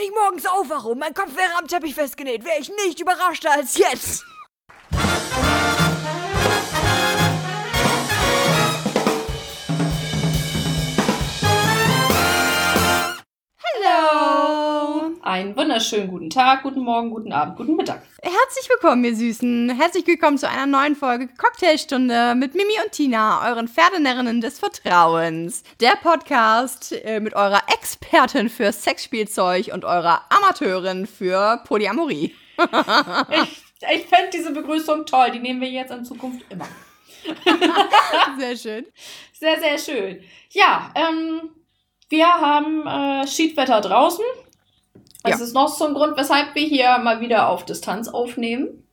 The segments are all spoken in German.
Wenn ich morgens aufwache und mein Kopf wäre am Teppich festgenäht, wäre ich nicht überraschter als jetzt. Einen wunderschönen guten Tag, guten Morgen, guten Abend, guten Mittag. Herzlich willkommen, ihr Süßen. Herzlich willkommen zu einer neuen Folge Cocktailstunde mit Mimi und Tina, euren Pferdenerinnen des Vertrauens. Der Podcast äh, mit eurer Expertin für Sexspielzeug und eurer Amateurin für Polyamorie. ich ich fände diese Begrüßung toll. Die nehmen wir jetzt in Zukunft immer. sehr schön. Sehr, sehr schön. Ja, ähm, wir haben äh, Schiedwetter draußen. Das ja. ist noch so ein Grund, weshalb wir hier mal wieder auf Distanz aufnehmen.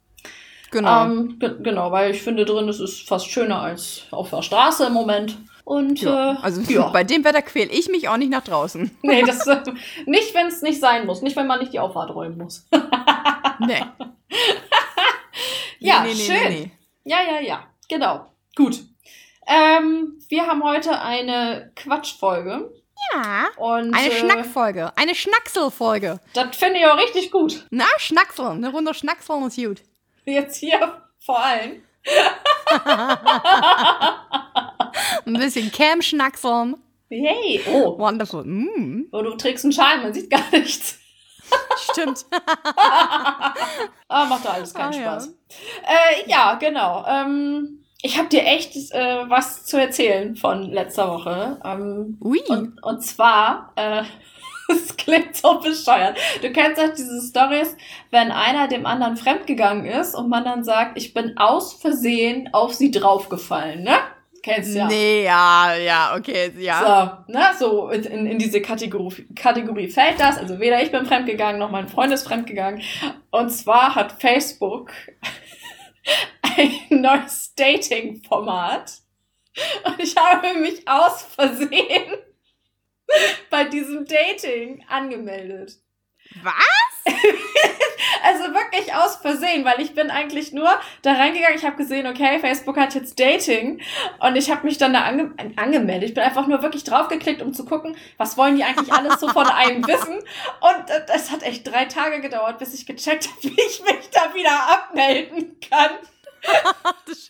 Genau. Ähm, genau, weil ich finde drin, es ist fast schöner als auf der Straße im Moment. Und ja, äh, also ja. bei dem Wetter quäle ich mich auch nicht nach draußen. Nee, das nicht, wenn es nicht sein muss, nicht wenn man nicht die Auffahrt räumen muss. nee. ja, nee, nee, schön. Nee, ja, ja, ja. Genau. Gut. Ähm, wir haben heute eine Quatschfolge. Ja. Und, eine äh, Schnackfolge. Eine Schnackselfolge. Das finde ich auch richtig gut. Na, Schnackseln. Eine Runde Schnackseln ist gut. Jetzt hier vor allem. Ein bisschen Cam-Schnackseln. Hey, oh. Wonderful. Mm. Oh, du trägst einen Schal, man sieht gar nichts. Stimmt. ah, macht doch alles keinen ah, Spaß. Ja, äh, ja genau. Ähm, ich habe dir echt äh, was zu erzählen von letzter Woche. Ähm, Ui. Und, und zwar, äh, das klingt so bescheuert. Du kennst auch diese Stories, wenn einer dem anderen fremdgegangen ist und man dann sagt, ich bin aus Versehen auf sie draufgefallen, ne? Kennst ja. Nee, ja, ja, okay, ja. So, ne, so in, in diese Kategorie, Kategorie fällt das. Also weder ich bin fremdgegangen, noch mein Freund ist fremdgegangen. Und zwar hat Facebook ein neues Dating-Format. Und ich habe mich aus Versehen bei diesem Dating angemeldet. Was? also wirklich aus Versehen, weil ich bin eigentlich nur da reingegangen. Ich habe gesehen, okay, Facebook hat jetzt Dating und ich habe mich dann da ange angemeldet. Ich bin einfach nur wirklich draufgeklickt, um zu gucken, was wollen die eigentlich alles so von einem wissen. Und äh, es hat echt drei Tage gedauert, bis ich gecheckt habe, wie ich mich da wieder abmelden kann.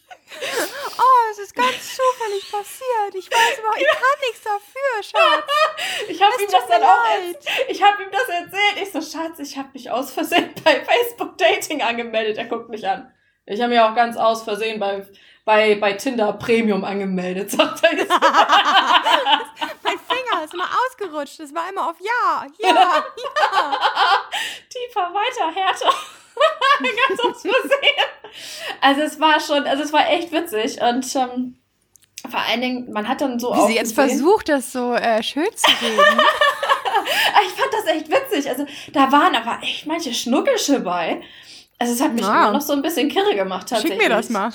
Oh, es ist ganz zufällig passiert. Ich weiß überhaupt, ich kann nichts dafür, Schatz. Ich habe ihm das dann leid. auch Ich habe ihm das erzählt. Ich so, Schatz, ich habe mich aus Versehen bei Facebook Dating angemeldet. Er guckt mich an. Ich habe mich auch ganz aus Versehen bei, bei, bei Tinder Premium angemeldet, sagt er jetzt. mein Finger ist immer ausgerutscht. Es war immer auf Ja, Ja, Ja. Tiefer, weiter, härter. Ganz aus Versehen. Also es war schon, also es war echt witzig und ähm, vor allen Dingen, man hat dann so Wie auch sie jetzt versucht, das so äh, schön zu reden. ich fand das echt witzig. Also da waren aber echt manche Schnuckelsche bei. Also es hat mich ja. immer noch so ein bisschen kirre gemacht tatsächlich. Schick mir das mal.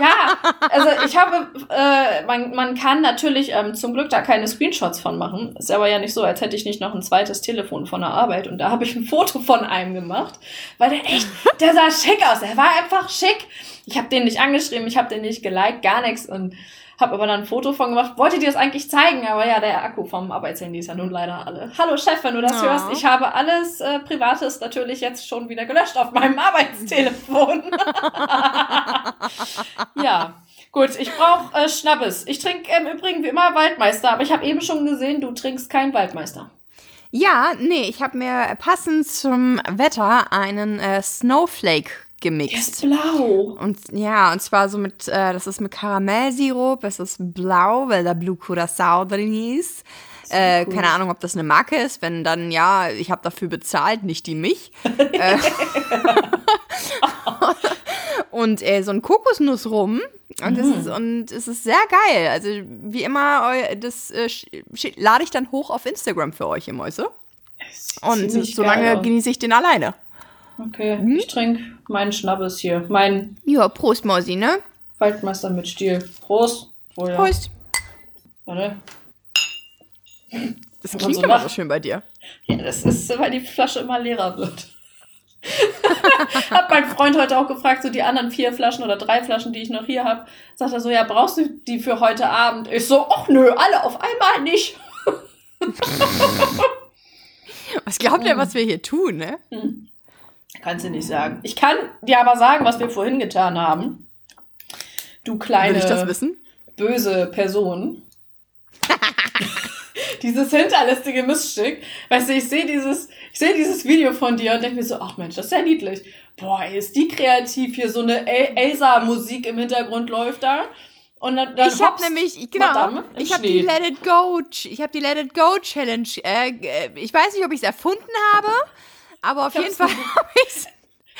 Ja, also ich habe, äh, man, man kann natürlich ähm, zum Glück da keine Screenshots von machen. Ist aber ja nicht so, als hätte ich nicht noch ein zweites Telefon von der Arbeit. Und da habe ich ein Foto von einem gemacht, weil der echt, der sah schick aus. Er war einfach schick. Ich habe den nicht angeschrieben, ich habe den nicht geliked, gar nichts. Und hab aber dann ein Foto von gemacht. Wollte dir das eigentlich zeigen, aber ja, der Akku vom Arbeitshandy ist ja nun leider alle. Hallo Chef, wenn du das oh. hörst. Ich habe alles äh, Privates natürlich jetzt schon wieder gelöscht auf meinem Arbeitstelefon. ja. Gut, ich brauche äh, Schnappes. Ich trinke im Übrigen wie immer Waldmeister, aber ich habe eben schon gesehen, du trinkst keinen Waldmeister. Ja, nee, ich habe mir passend zum Wetter einen äh, Snowflake gemixt. Der ist blau. Und ja, und zwar so mit, äh, das ist mit Karamellsirup, es ist blau, weil da Blue Curacao drin ist. Äh, cool. Keine Ahnung, ob das eine Marke ist. Wenn dann ja, ich habe dafür bezahlt, nicht die mich. äh, und äh, so ein Kokosnuss rum. Und, mm. es ist, und es ist sehr geil. Also wie immer, das äh, lade ich dann hoch auf Instagram für euch, ihr Mäuse. Und solange genieße ich den alleine. Okay, hm? ich trinke meinen Schnabbes hier. Mein. Ja, Prost, Mausi, ne? Waldmeister mit Stiel. Prost. Oh, ja. Prost. Warte. Das klingt so immer so schön bei dir. Ja, das ist, weil die Flasche immer leerer wird. hat mein Freund heute auch gefragt, so die anderen vier Flaschen oder drei Flaschen, die ich noch hier habe. Sagt er so, ja, brauchst du die für heute Abend? Ich so, ach nö, alle auf einmal nicht. Was glaubt ihr, was wir hier tun, ne? Kannst du nicht sagen. Ich kann dir aber sagen, was wir vorhin getan haben. Du kleine Will ich das wissen? böse Person. dieses hinterlistige Miststück. Weißt du, ich sehe dieses, ich sehe dieses Video von dir und denke mir so, ach Mensch, das ist ja niedlich. Boah, ey, ist die kreativ hier, so eine El Elsa-Musik im Hintergrund läuft da. Und dann, dann Ich habe nämlich, genau, Madame ich habe die Let It Go, ich habe die Let It Go Challenge, äh, äh, ich weiß nicht, ob ich es erfunden habe, aber auf jeden Fall habe ich es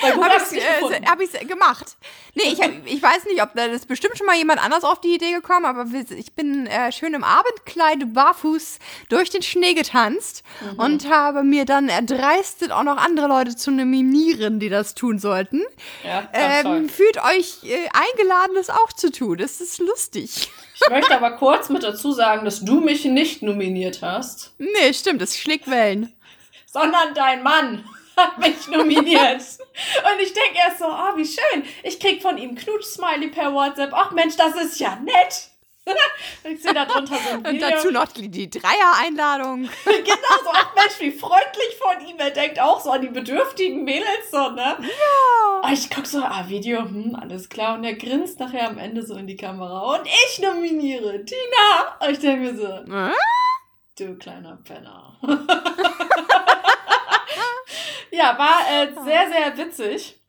äh, hab ich's gemacht. Nee, ich, hab, ich weiß nicht, ob da ist bestimmt schon mal jemand anders auf die Idee gekommen, aber ich bin äh, schön im Abendkleid barfuß durch den Schnee getanzt Mhm. und habe mir dann erdreistet, auch noch andere Leute zu nominieren, die das tun sollten. Ja. Ähm, fühlt euch äh, eingeladen, das auch zu tun. Das ist lustig. Ich möchte aber kurz mit dazu sagen, dass du mich nicht nominiert hast, Nee, stimmt, das schlägt Wellen. sondern dein Mann hat mich nominiert. Und ich denke erst so, oh, wie schön. Ich krieg von ihm Knutsch-Smiley per WhatsApp. Ach Mensch, das ist ja nett. ich sehe da drunter so ein Und Video. dazu noch die, die Dreier-Einladung. genau so, ach Mensch, wie freundlich von ihm. Er denkt auch so an die bedürftigen Mädels so, ne? Ja. Ich guck so, ah, Video, hm, alles klar. Und er grinst nachher am Ende so in die Kamera. Und ich nominiere Tina. Und ich denke mir so, Äh? Du kleiner Penner. ja, war äh, sehr, sehr witzig.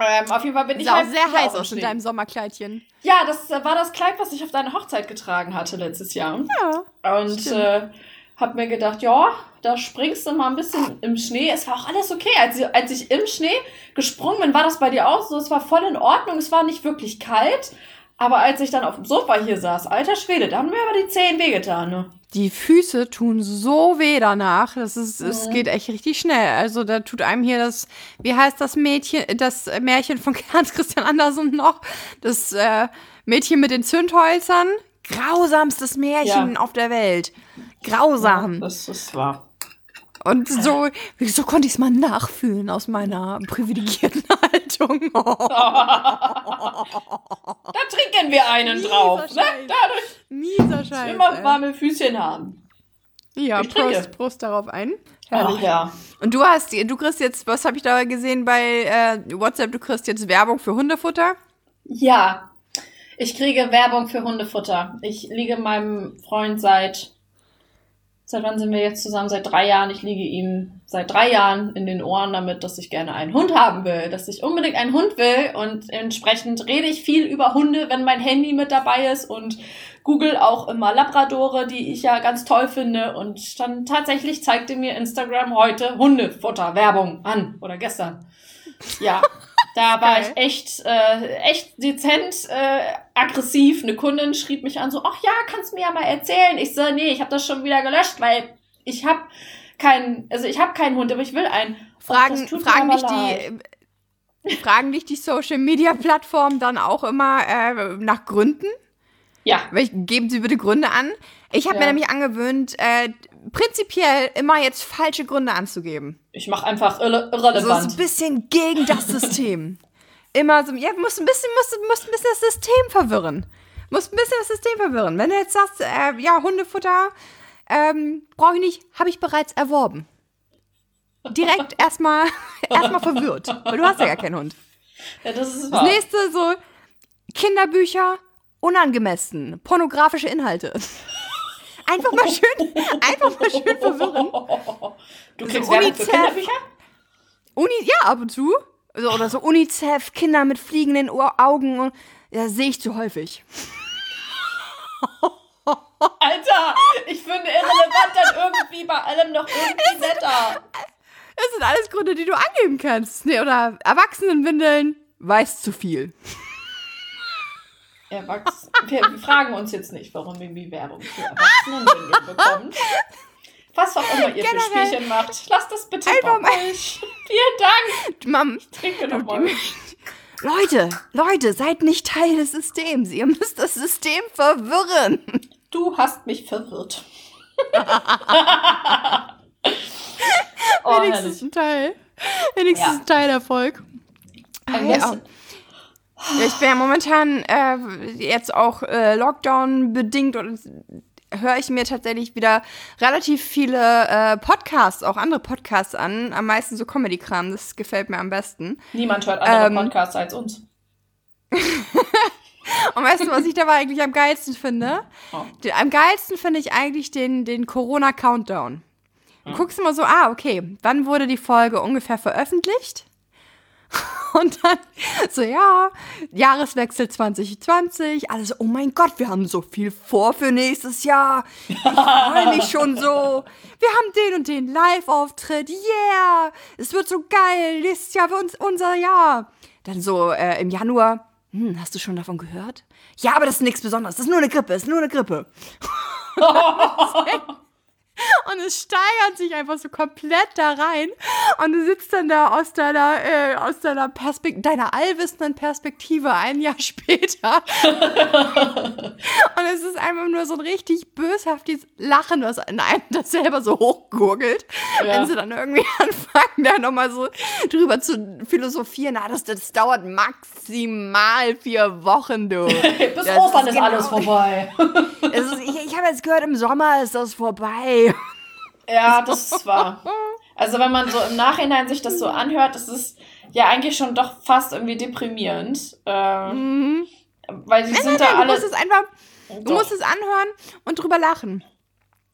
Ähm, auf jeden Fall bin ich Sah auch halt sehr heiß aus in deinem Sommerkleidchen. Ja, das äh, war das Kleid, was ich auf deine Hochzeit getragen hatte letztes Jahr. Ja. Und äh, hab mir gedacht, ja, da springst du mal ein bisschen im Schnee. Es war auch alles okay. Als als ich im Schnee gesprungen bin, war das bei dir auch so. Es war voll in Ordnung. Es war nicht wirklich kalt. Aber als ich dann auf dem Sofa hier saß, alter Schwede, da haben mir aber die Zehen wehgetan. Ne? Die Füße tun so weh danach. Das ist, es Mhm. geht echt richtig schnell. Also da tut einem hier das, wie heißt das Mädchen, das Märchen von Hans Christian Andersen noch? Das äh, Mädchen mit den Zündhölzern. Grausamstes Märchen auf der Welt. Grausam. Das ist wahr. Und so, so konnte ich es mal nachfühlen aus meiner privilegierten Haltung. Da trinken wir einen Mieser drauf. Ne? Scheiß. Dadurch Mieser Scheiß. immer warme Füßchen haben. Ja. Prost, Prost darauf ein. Ach Herrlich. ja. Und du hast, du kriegst jetzt, was habe ich da gesehen bei äh, WhatsApp, du kriegst jetzt Werbung für Hundefutter. Ja. Ich kriege Werbung für Hundefutter. Ich liege meinem Freund seit. Seit wann sind wir jetzt zusammen? Seit drei Jahren. Ich liege ihm seit drei Jahren in den Ohren damit, dass ich gerne einen Hund haben will. Dass ich unbedingt einen Hund will. Und entsprechend rede ich viel über Hunde, wenn mein Handy mit dabei ist. Und Google auch immer Labradore, die ich ja ganz toll finde. Und dann tatsächlich zeigte mir Instagram heute Hundefutter-Werbung an. Oder gestern. Ja. Da war Geil. ich echt, äh, echt dezent äh, aggressiv. Eine Kundin schrieb mich an, so, ach ja, kannst du mir ja mal erzählen. Ich so, nee, ich habe das schon wieder gelöscht, weil ich habe keinen, also ich habe keinen Hund, aber ich will einen. Fragen, mir fragen dich leid. die, äh, fragen dich die Social Media Plattformen dann auch immer äh, nach Gründen? Ja, geben Sie bitte Gründe an. Ich habe mir Ja. nämlich angewöhnt, äh, prinzipiell immer jetzt falsche Gründe anzugeben. ich mache einfach irre Also es ist irrelevant. ein bisschen gegen das System. Immer so, ja, musst ein bisschen, musst, musst ein bisschen das System verwirren. Musst ein bisschen das System verwirren. Wenn du jetzt sagst, äh, ja, Hundefutter, ähm, brauche ich nicht, habe ich bereits erworben. Direkt erstmal erstmal verwirrt, weil du hast ja gar keinen Hund. ja, das ist Das wahr. nächste so Kinderbücher, unangemessen, pornografische Inhalte. Einfach mal schön, einfach mal schön verwirren. Du kriegst So Werbung für. Kinderbücher? Uni, ja, ab und zu. So, oder so UNICEF, Kinder mit fliegenden Augen. Und, ja, sehe ich zu häufig. Alter, ich finde irrelevant dann irgendwie bei allem noch irgendwie netter. Das sind alles Gründe, die du angeben kannst. Nee, oder Erwachsenenwindeln, weiß zu viel. Erwachs wir, fragen uns jetzt nicht, warum Mimi Werbung für Erwachsenenwindeln bekommt. Was auch immer ihr für Generell. Spielchen macht. Lasst das bitte Einfach bei euch. Vielen Dank. Mam, Trinke noch mal. Leute, Leute, seid nicht Teil des Systems. Ihr müsst das System verwirren. Du hast mich verwirrt. oh, Wenigstens herrlich. ein Teil. Wenigstens Ja. ein Teilerfolg. Ein Ja. Ja, ich bin ja momentan äh, jetzt auch äh, Lockdown bedingt und höre ich mir tatsächlich wieder relativ viele äh, Podcasts, auch andere Podcasts an. Am meisten so Comedy-Kram, das gefällt mir am besten. Niemand hört andere Ähm. Podcasts als uns. Und weißt du, was ich dabei eigentlich am geilsten finde? Oh. Den, am geilsten finde ich eigentlich den, den Corona-Countdown. Du guckst immer so, ah, okay, wann wurde die Folge ungefähr veröffentlicht? Und dann so, ja, Jahreswechsel 2020. Alle so, oh mein Gott, wir haben so viel vor für nächstes Jahr. Ich freue mich schon so. Wir haben den und den Live-Auftritt. Yeah, es wird so geil. Nächstes Jahr wird uns unser Jahr. Dann so äh, im Januar, hm, hast du schon davon gehört? Ja, aber das ist nichts Besonderes. Das ist nur eine Grippe, das ist nur eine Grippe. Und es steigert sich einfach so komplett da rein. Und du sitzt dann da aus deiner, äh, aus deiner Perspektive, deiner allwissenden Perspektive ein Jahr später. Und es ist einfach nur so ein richtig böshaftes Lachen, was in einem das selber so hochgurgelt. Ja. Wenn sie dann irgendwie anfangen, da nochmal so drüber zu philosophieren. Ah, das, das dauert maximal vier Wochen, du. Bis Ostern ist, genau- alles vorbei. Ist, ich ich habe jetzt gehört, im Sommer ist das vorbei. Ja, das ist wahr. Also wenn man so im Nachhinein sich das so anhört, das ist ja eigentlich schon doch fast irgendwie deprimierend. Äh, Mhm. Weil die Nein, sind nein, da nein, du alle. musst es einfach, du Doch. musst es anhören und drüber lachen.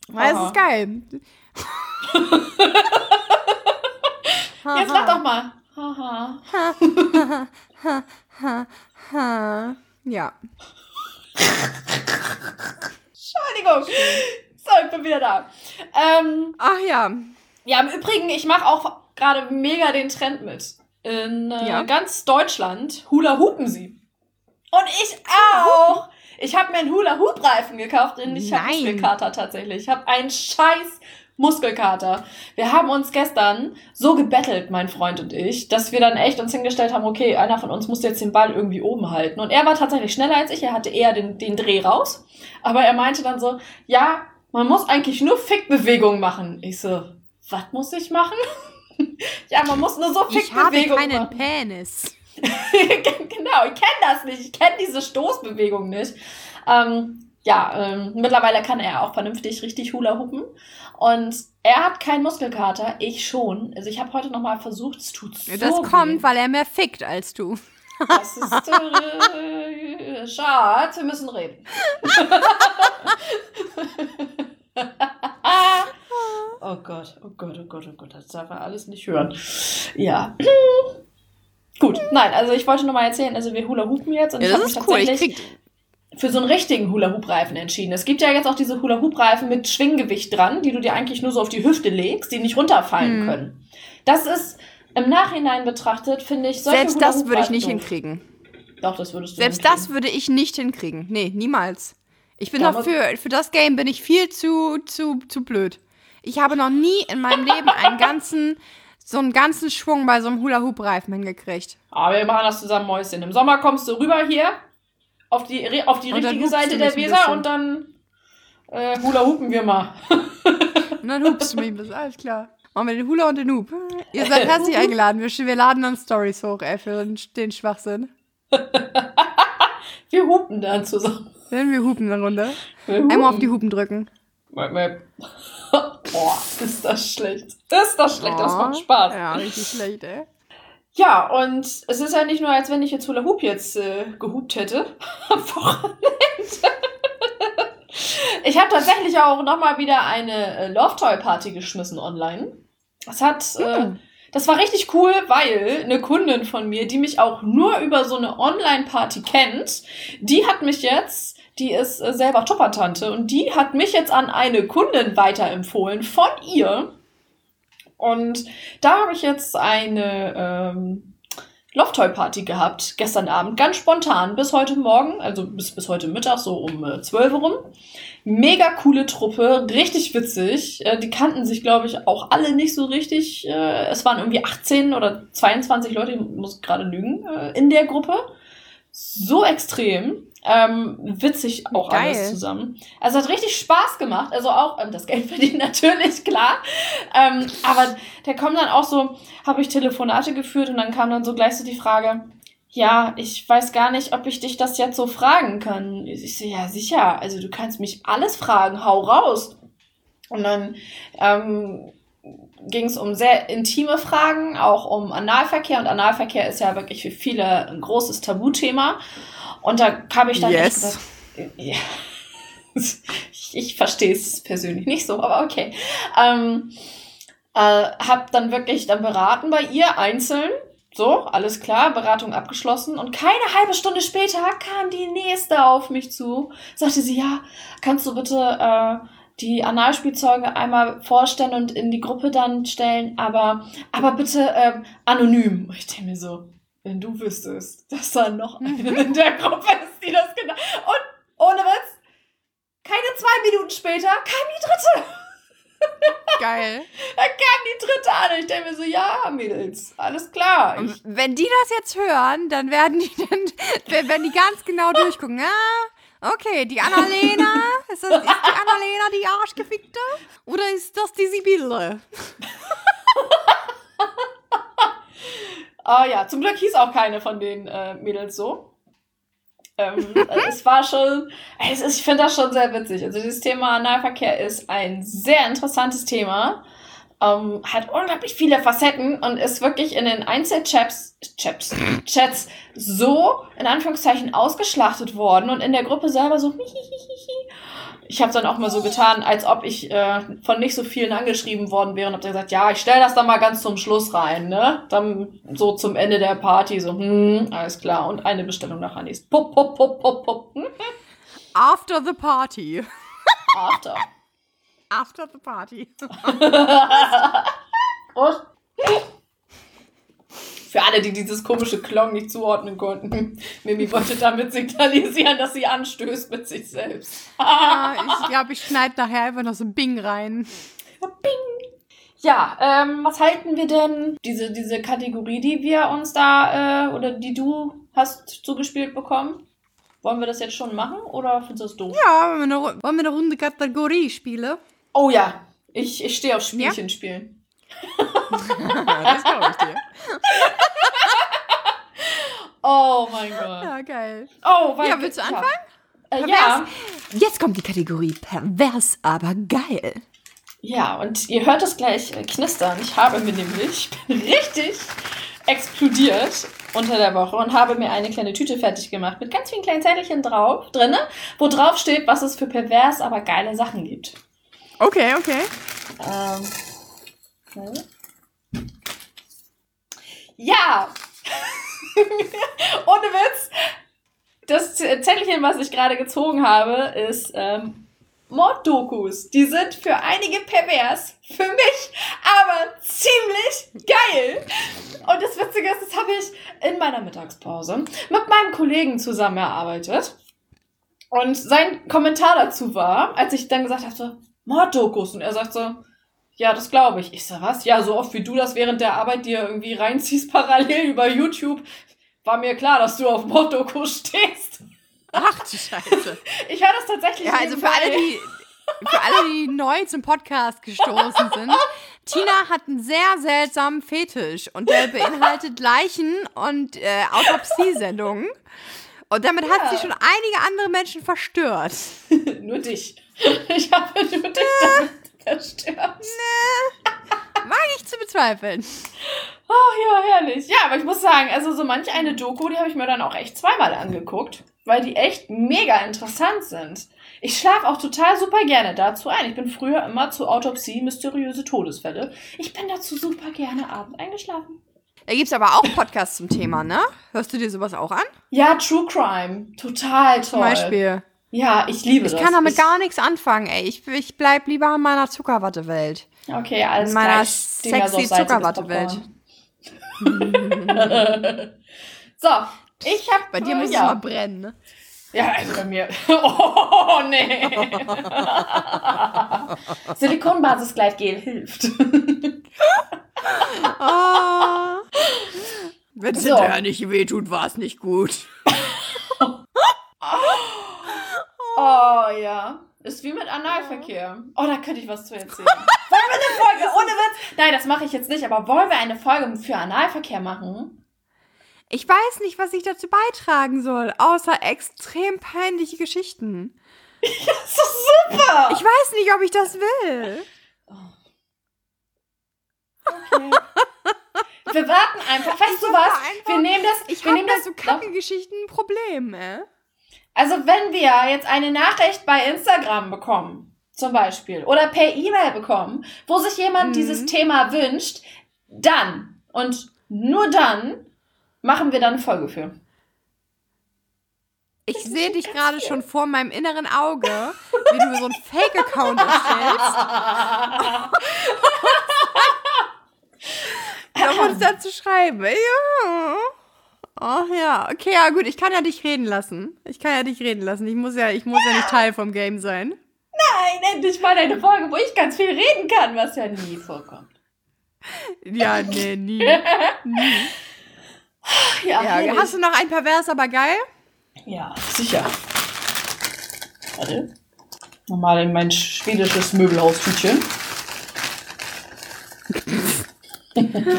Weil es Aha. ist geil. Jetzt lach doch mal. Ja. Entschuldigung. So, ich bin wieder da. Ähm, Ach ja. ja, im Übrigen, ich mache auch gerade mega den Trend mit. In äh, Ja. ganz Deutschland Hula hupen sie. Und ich auch. Ich habe mir einen Hula Hoop Reifen gekauft und ich habe. Muskelkater tatsächlich. Ich habe einen scheiß Muskelkater. Wir haben uns gestern so gebettelt, mein Freund und ich, dass wir dann echt uns hingestellt haben, okay, einer von uns muss jetzt den Ball irgendwie oben halten. Und er war tatsächlich schneller als ich, er hatte eher den, den Dreh raus. Aber er meinte dann so, ja, man muss eigentlich nur Fickbewegungen machen. Ich so, was muss ich machen? ja, man muss nur so Ich habe Fickbewegungen keinen machen. Penis. genau, ich kenne das nicht. Ich kenne diese Stoßbewegung nicht. Ähm, ja, ähm, mittlerweile kann er auch vernünftig richtig Hula hupen. Und er hat keinen Muskelkater, ich schon. Also ich habe heute nochmal versucht, es tut so Das weh. kommt, weil er mehr fickt als du. Das ist, äh, Schatz, wir müssen reden. oh Gott, oh Gott, oh Gott, oh Gott, das darf er alles nicht hören. Ja. Gut, nein, also ich wollte nur mal erzählen, also wir Hula Hoopen jetzt und Ja, ich habe das mich ist cool. Ich tatsächlich für so einen richtigen Hula Hoop Reifen entschieden. Es gibt ja jetzt auch diese Hula Hoop Reifen mit Schwinggewicht dran, die du dir eigentlich nur so auf die Hüfte legst, die nicht runterfallen Mhm. können. Das ist im Nachhinein betrachtet, finde ich, solche selbst das würde ich nicht hinkriegen. Doch, das würdest du Selbst das würde ich nicht hinkriegen. Nee, niemals. Ich bin noch für, für das Game bin ich viel zu, zu, zu blöd. Ich habe noch nie in meinem Leben einen ganzen, so einen ganzen Schwung bei so einem Hula-Hoop-Reifen hingekriegt. Aber wir machen das zusammen, Mäuschen. Im Sommer kommst du rüber hier auf die, auf die Und richtige Seite der Weser und dann äh, Hula Hoopen wir mal. Und dann hupst du mich ein bisschen, alles klar. Machen wir den Hula und den Hoop. Ihr seid herzlich eingeladen. Wir, wir laden dann Stories hoch, ey, für den, Schwachsinn. Wir hupen dann zusammen. Wenn wir hupen eine Runde. Einmal auf die Hupen drücken. Boah, ist das schlecht. Ist das schlecht, das macht Spaß. Ja, richtig schlecht, ey. Ja, und es ist ja nicht nur, als wenn ich jetzt Hula Hoop jetzt äh, gehupt hätte. am Wochenende. ich habe tatsächlich auch nochmal wieder eine äh, Love Toy Party geschmissen online. Das hat, äh, Hm. das war richtig cool, weil eine Kundin von mir, die mich auch nur über so eine Online-Party kennt, die hat mich jetzt, die ist äh, selber Toppertante und die hat mich jetzt an eine Kundin weiterempfohlen von ihr. Und da habe ich jetzt eine ähm, Love Toy Party gehabt, gestern Abend, ganz spontan, bis heute Morgen, also bis, bis heute Mittag, so um äh, 12 Uhr rum. Mega coole Truppe, richtig witzig. Äh, die kannten sich, glaube ich, auch alle nicht so richtig. Äh, es waren irgendwie 18 oder 22 Leute, ich muss gerade lügen, äh, in der Gruppe. So extrem. Ähm, witzig auch Geil. alles zusammen. Also hat richtig Spaß gemacht. Also auch ähm, das Geld verdient natürlich, klar. Ähm, aber da kommen dann auch so, habe ich Telefonate geführt und dann kam dann so gleich so die Frage, ja, ich weiß gar nicht, ob ich dich das jetzt so fragen kann. Ich so, ja, sicher, also du kannst mich alles fragen, hau raus. Und dann ähm, ging es um sehr intime Fragen, auch um Analverkehr. Und Analverkehr ist ja wirklich für viele ein großes Tabuthema. Und da kam ich dann Yes. echt gesagt, ja. ich, ich verstehe es persönlich nicht so, aber okay. Ähm, äh, hab dann wirklich dann beraten bei ihr einzeln. So, alles klar, Beratung abgeschlossen. Und keine halbe Stunde später kam die nächste auf mich zu. Sagte sie, ja, kannst du bitte äh, die Analspielzeuge einmal vorstellen und in die Gruppe dann stellen, aber, aber bitte ähm, anonym. Und ich denke mir so, wenn du wüsstest, dass da noch eine in der Gruppe ist, die das genau. Und ohne Witz, keine zwei Minuten später kam die dritte. Geil. Da kam die dritte an. Ich denke mir so, ja, Mädels, alles klar. Ich, wenn die das jetzt hören, dann werden die dann, werden die ganz genau durchgucken. Ah, okay, die Annalena, ist, das, ist die Annalena die Arschgefickte? Oder ist das die Sibylle? Ah ja, zum Glück hieß auch keine von den äh, Mädels so. Ähm, äh, es war schon, es ist, ich finde das schon sehr witzig. Also dieses Thema Analverkehr ist ein sehr interessantes Thema. Ähm, hat unglaublich viele Facetten und ist wirklich in den Einzelchats Chats, Chats so in Anführungszeichen ausgeschlachtet worden und in der Gruppe selber so. Ich habe dann auch mal so getan, als ob ich äh, von nicht so vielen angeschrieben worden wäre und habe gesagt, ja, ich stelle das dann mal ganz zum Schluss rein, ne? Dann so zum Ende der Party so, hm, alles klar und eine Bestellung nach Anis. Pup, pup, pup, pup, pup. Hm? After the party. After. After the party. Prost. Für alle, die dieses komische Klong nicht zuordnen konnten. Mimi wollte damit signalisieren, dass sie anstößt mit sich selbst. Ah, ich glaube, ich schneide nachher einfach noch so ein Bing rein. Ja, ähm, was halten wir denn diese, diese Kategorie, die wir uns da, äh, oder die du hast zugespielt bekommen? Wollen wir das jetzt schon machen oder findest du das doof? Ja, wollen wir eine, wollen wir eine Runde Kategorie spielen? Oh ja, ich, ich stehe auf Spielchen spielen. das glaube ich dir. Oh mein Gott. Ja, geil. Oh, weil, Ja, willst du anfangen? Äh, ja, Jetzt kommt die Kategorie pervers, aber geil. ja, und ihr hört es gleich äh, knistern. Ich habe mir nämlich, richtig explodiert unter der Woche und habe mir eine kleine Tüte fertig gemacht mit ganz vielen kleinen Zettelchen drauf, drinne, wo drauf steht, was es für pervers, aber geile Sachen gibt. Okay, okay. Ähm. hm. Ja! Ohne Witz! Das Zettelchen, was ich gerade gezogen habe, ist ähm, Morddokus. Die sind für einige pervers, für mich aber ziemlich geil. Und das Witzige ist, das habe ich in meiner Mittagspause mit meinem Kollegen zusammen erarbeitet. Und sein Kommentar dazu war, als ich dann gesagt habe, Morddokus. Und er sagt so, ja, das glaube ich. Ich so, was? Ja, so oft wie du das während der Arbeit dir irgendwie reinziehst parallel über YouTube, war mir klar, dass du auf Morddokus stehst. Ach du Scheiße. Ich höre das tatsächlich Ja, also für alle, die, für alle, die neu zum Podcast gestoßen sind, Tina hat einen sehr seltsamen Fetisch und der beinhaltet Leichen und äh, Autopsiesendungen. Und damit hat Ja. sie schon einige andere Menschen verstört. nur dich. Ich habe nur dich damit verstört. Mag ich zu bezweifeln. Oh ja, herrlich. Ja, aber ich muss sagen, also so manch eine Doku, die habe ich mir dann auch echt zweimal angeguckt, weil die echt mega interessant sind. Ich schlafe auch total super gerne dazu ein. Ich bin früher immer zur Autopsie mysteriöse Todesfälle. Ich bin dazu super gerne abends eingeschlafen. Da gibt es aber auch Podcasts zum Thema, ne? Hörst du dir sowas auch an? Ja, True Crime. Total toll. Zum Beispiel. Ja, ich liebe Ich das. kann damit ich, gar nichts anfangen, ey. Ich, ich bleib lieber in meiner Zuckerwattewelt. Okay, alles in meiner. Ich sexy Zuckerwattewelt. So, ich habe Bei dir muss ja. es mal brennen, ne? Ja, also bei mir. Oh, nee. Silikonbasisgleitgel hilft. Ah. Wenn es So. hinterher nicht wehtut, war es nicht gut. Oh ja. Ist wie mit Analverkehr. Oh, da könnte ich was zu erzählen. wollen wir eine Folge ohne Witz? Nein, das mache ich jetzt nicht, aber wollen wir eine Folge für Analverkehr machen? Ich weiß nicht, was ich dazu beitragen soll, außer extrem peinliche Geschichten. Das ist super! Ich weiß nicht, ob ich das will. Okay. Wir warten einfach. Weißt du was? einfach- wir nehmen das. Ich wir nehmen das so kacke Geschichten ein Problem, äh. Also wenn wir jetzt eine Nachricht bei Instagram bekommen, zum Beispiel, oder per E-Mail bekommen, wo sich jemand Mhm. dieses Thema wünscht, dann und nur dann machen wir dann eine Folge für. Ich sehe dich gerade schon vor meinem inneren Auge, wie du so einen Fake-Account erstellst, um uns dann zu schreiben. Ja. Oh ja, okay, ja gut, ich kann ja dich reden lassen. Ich kann ja dich reden lassen. Ich muss ja, ich muss ja nicht Teil vom Game sein. Nein, endlich mal eine Folge, wo ich ganz viel reden kann, was ja nie vorkommt. Ja, nee, nie. nie. Ja, Ja, hast du noch ein pervers, aber geil? ja sicher. Warte. Nochmal in mein schwedisches Möbelhaustütchen.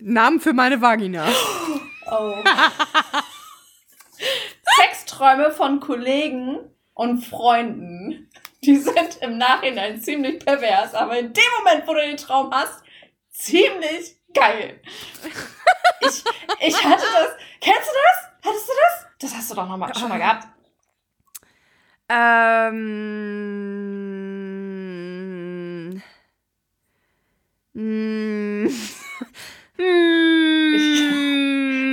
Namen für meine Vagina. Oh. Sexträume von Kollegen und Freunden, die sind im Nachhinein ziemlich pervers, aber in dem Moment, wo du den Traum hast, ziemlich geil. Ich, ich hatte das. Kennst du das? Hattest du das? Das hast du doch noch mal, schon mal gehabt. Ähm. Mm.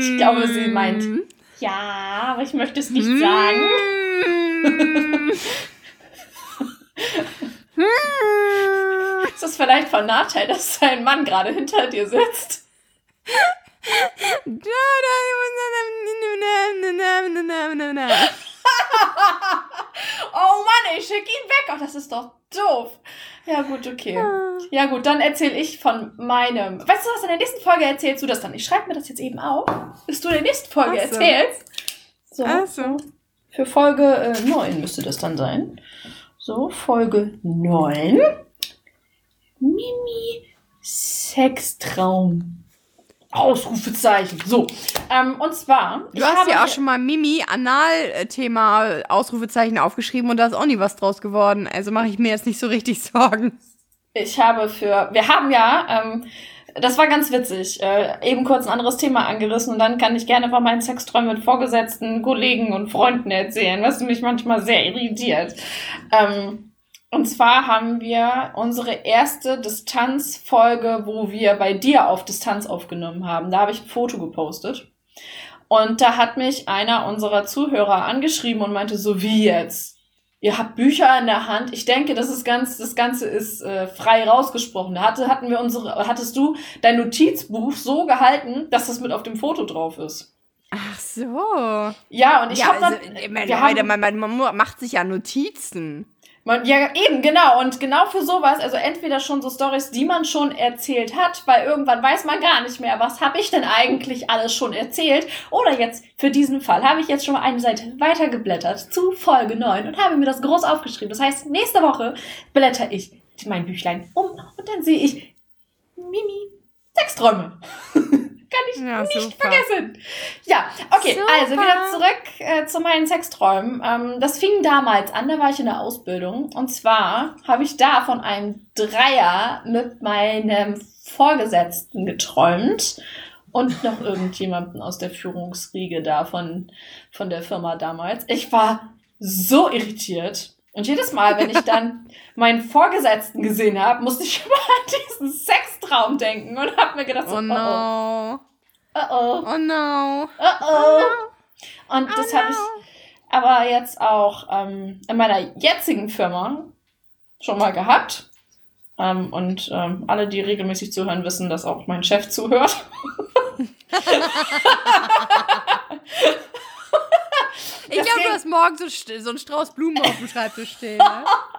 ich glaube, sie meint Ja, aber ich möchte es nicht sagen. Ist das vielleicht von Nachteil, dass dein Mann gerade hinter dir sitzt? Oh Mann, ich schick ihn weg. Oh, das ist doch doof. Ja, gut, okay. Ja, gut, dann erzähle ich von meinem. Weißt du was, in der nächsten Folge erzählst du das dann. Ich schreibe mir das jetzt eben auf, bis du in der nächsten Folge so. erzählst. So. Also. Für Folge äh, 9 müsste das dann sein. So, Folge 9. Mimi Sextraum. Ausrufezeichen. So. Ähm, und zwar. Du hast ja auch schon mal Mimi Anal-Thema Ausrufezeichen aufgeschrieben und da ist auch nie was draus geworden. Also mache ich mir jetzt nicht so richtig Sorgen. Ich habe für, wir haben ja, ähm, das war ganz witzig, äh, eben kurz ein anderes Thema angerissen und dann kann ich gerne von meinen Sexträumen mit Vorgesetzten, Kollegen und Freunden erzählen, was mich manchmal sehr irritiert. Ähm, und zwar haben wir unsere erste Distanzfolge, wo wir bei dir auf Distanz aufgenommen haben. Da habe ich ein Foto gepostet. Und da hat mich einer unserer Zuhörer angeschrieben und meinte so, wie jetzt? Ihr habt Bücher in der Hand. Ich denke, das ist ganz, das Ganze ist äh, frei rausgesprochen. Da hatte, hatten wir unsere, hattest du dein Notizbuch so gehalten, dass das mit auf dem Foto drauf ist. Ach so. Ja, und ich ja, habe also, man, man, man macht sich ja Notizen. Man, ja, eben, genau. Und genau für sowas, also entweder schon so Stories, die man schon erzählt hat, weil irgendwann weiß man gar nicht mehr, was habe ich denn eigentlich alles schon erzählt. Oder jetzt, für diesen Fall, habe ich jetzt schon mal eine Seite weitergeblättert zu Folge 9 und habe mir das groß aufgeschrieben. Das heißt, nächste Woche blätter ich mein Büchlein um und dann sehe ich Mimi Sexträume. ich Ja, nicht vergessen. Ja, okay, Super. also wieder zurück äh, zu meinen Sexträumen. Ähm, das fing damals an, da war ich in der Ausbildung. Und zwar habe ich da von einem Dreier mit meinem Vorgesetzten geträumt. Und noch irgendjemanden aus der Führungsriege da von, von der Firma damals. Ich war so irritiert. Und jedes Mal, wenn ich dann meinen Vorgesetzten gesehen habe, musste ich immer an diesen Sextraum denken und habe mir gedacht, so, Oh no. oh, oh, Oh no. oh, oh. Und das Oh habe ich aber jetzt auch ähm, in meiner jetzigen Firma schon mal gehabt. Ähm, und ähm, alle, die regelmäßig zuhören, wissen, dass auch mein Chef zuhört. Ich glaube, du hast morgen so, so einen Strauß Blumen auf dem Schreibtisch stehen. Ne?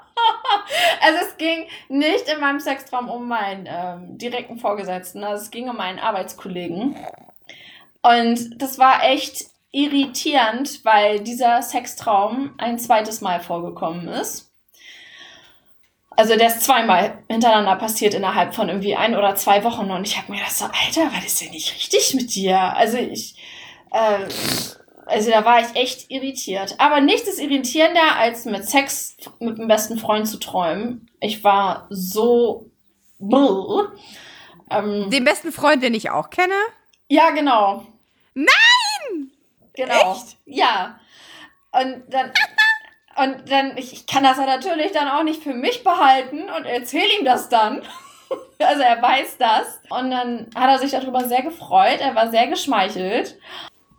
Also es ging nicht in meinem Sextraum um meinen ähm, direkten Vorgesetzten, also es ging um meinen Arbeitskollegen. Und das war echt irritierend, weil dieser Sextraum ein zweites Mal vorgekommen ist. Also der ist zweimal hintereinander passiert innerhalb von irgendwie ein oder zwei Wochen und ich habe mir gedacht so, Alter, was ist denn nicht richtig mit dir? Also ich, äh, also da war ich echt irritiert. Aber nichts ist irritierender, als mit Sex mit dem besten Freund zu träumen. Ich war so... Ähm, Den besten Freund, den ich auch kenne? ja, genau. Nein! Genau. Echt? Ja. Und dann, und dann, ich, ich kann das ja natürlich dann auch nicht für mich behalten und erzähle ihm das dann. Also er weiß das. Und dann hat er sich darüber sehr gefreut. Er war sehr geschmeichelt.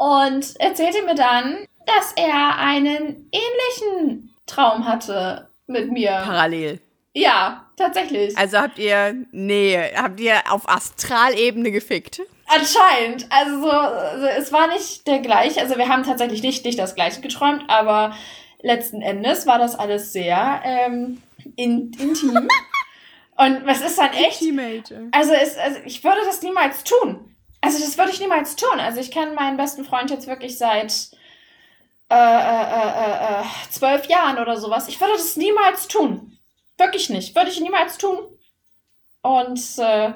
Und erzählte mir dann, dass er einen ähnlichen Traum hatte mit mir. Parallel. Ja, tatsächlich. Also habt ihr, nee, habt ihr auf Astralebene gefickt? Anscheinend. Also, so, also es war nicht der gleiche. Also wir haben tatsächlich nicht, nicht das gleiche geträumt, aber letzten Endes war das alles sehr ähm, in, intim. Und was ist dann echt? Teenager. Also, es, also ich würde das niemals tun. Also das würde ich niemals tun. Also ich kenne meinen besten Freund jetzt wirklich seit äh, äh, äh, äh, zwölf Jahren oder sowas. Ich würde das niemals tun. Wirklich nicht. Würde ich niemals tun. Und äh,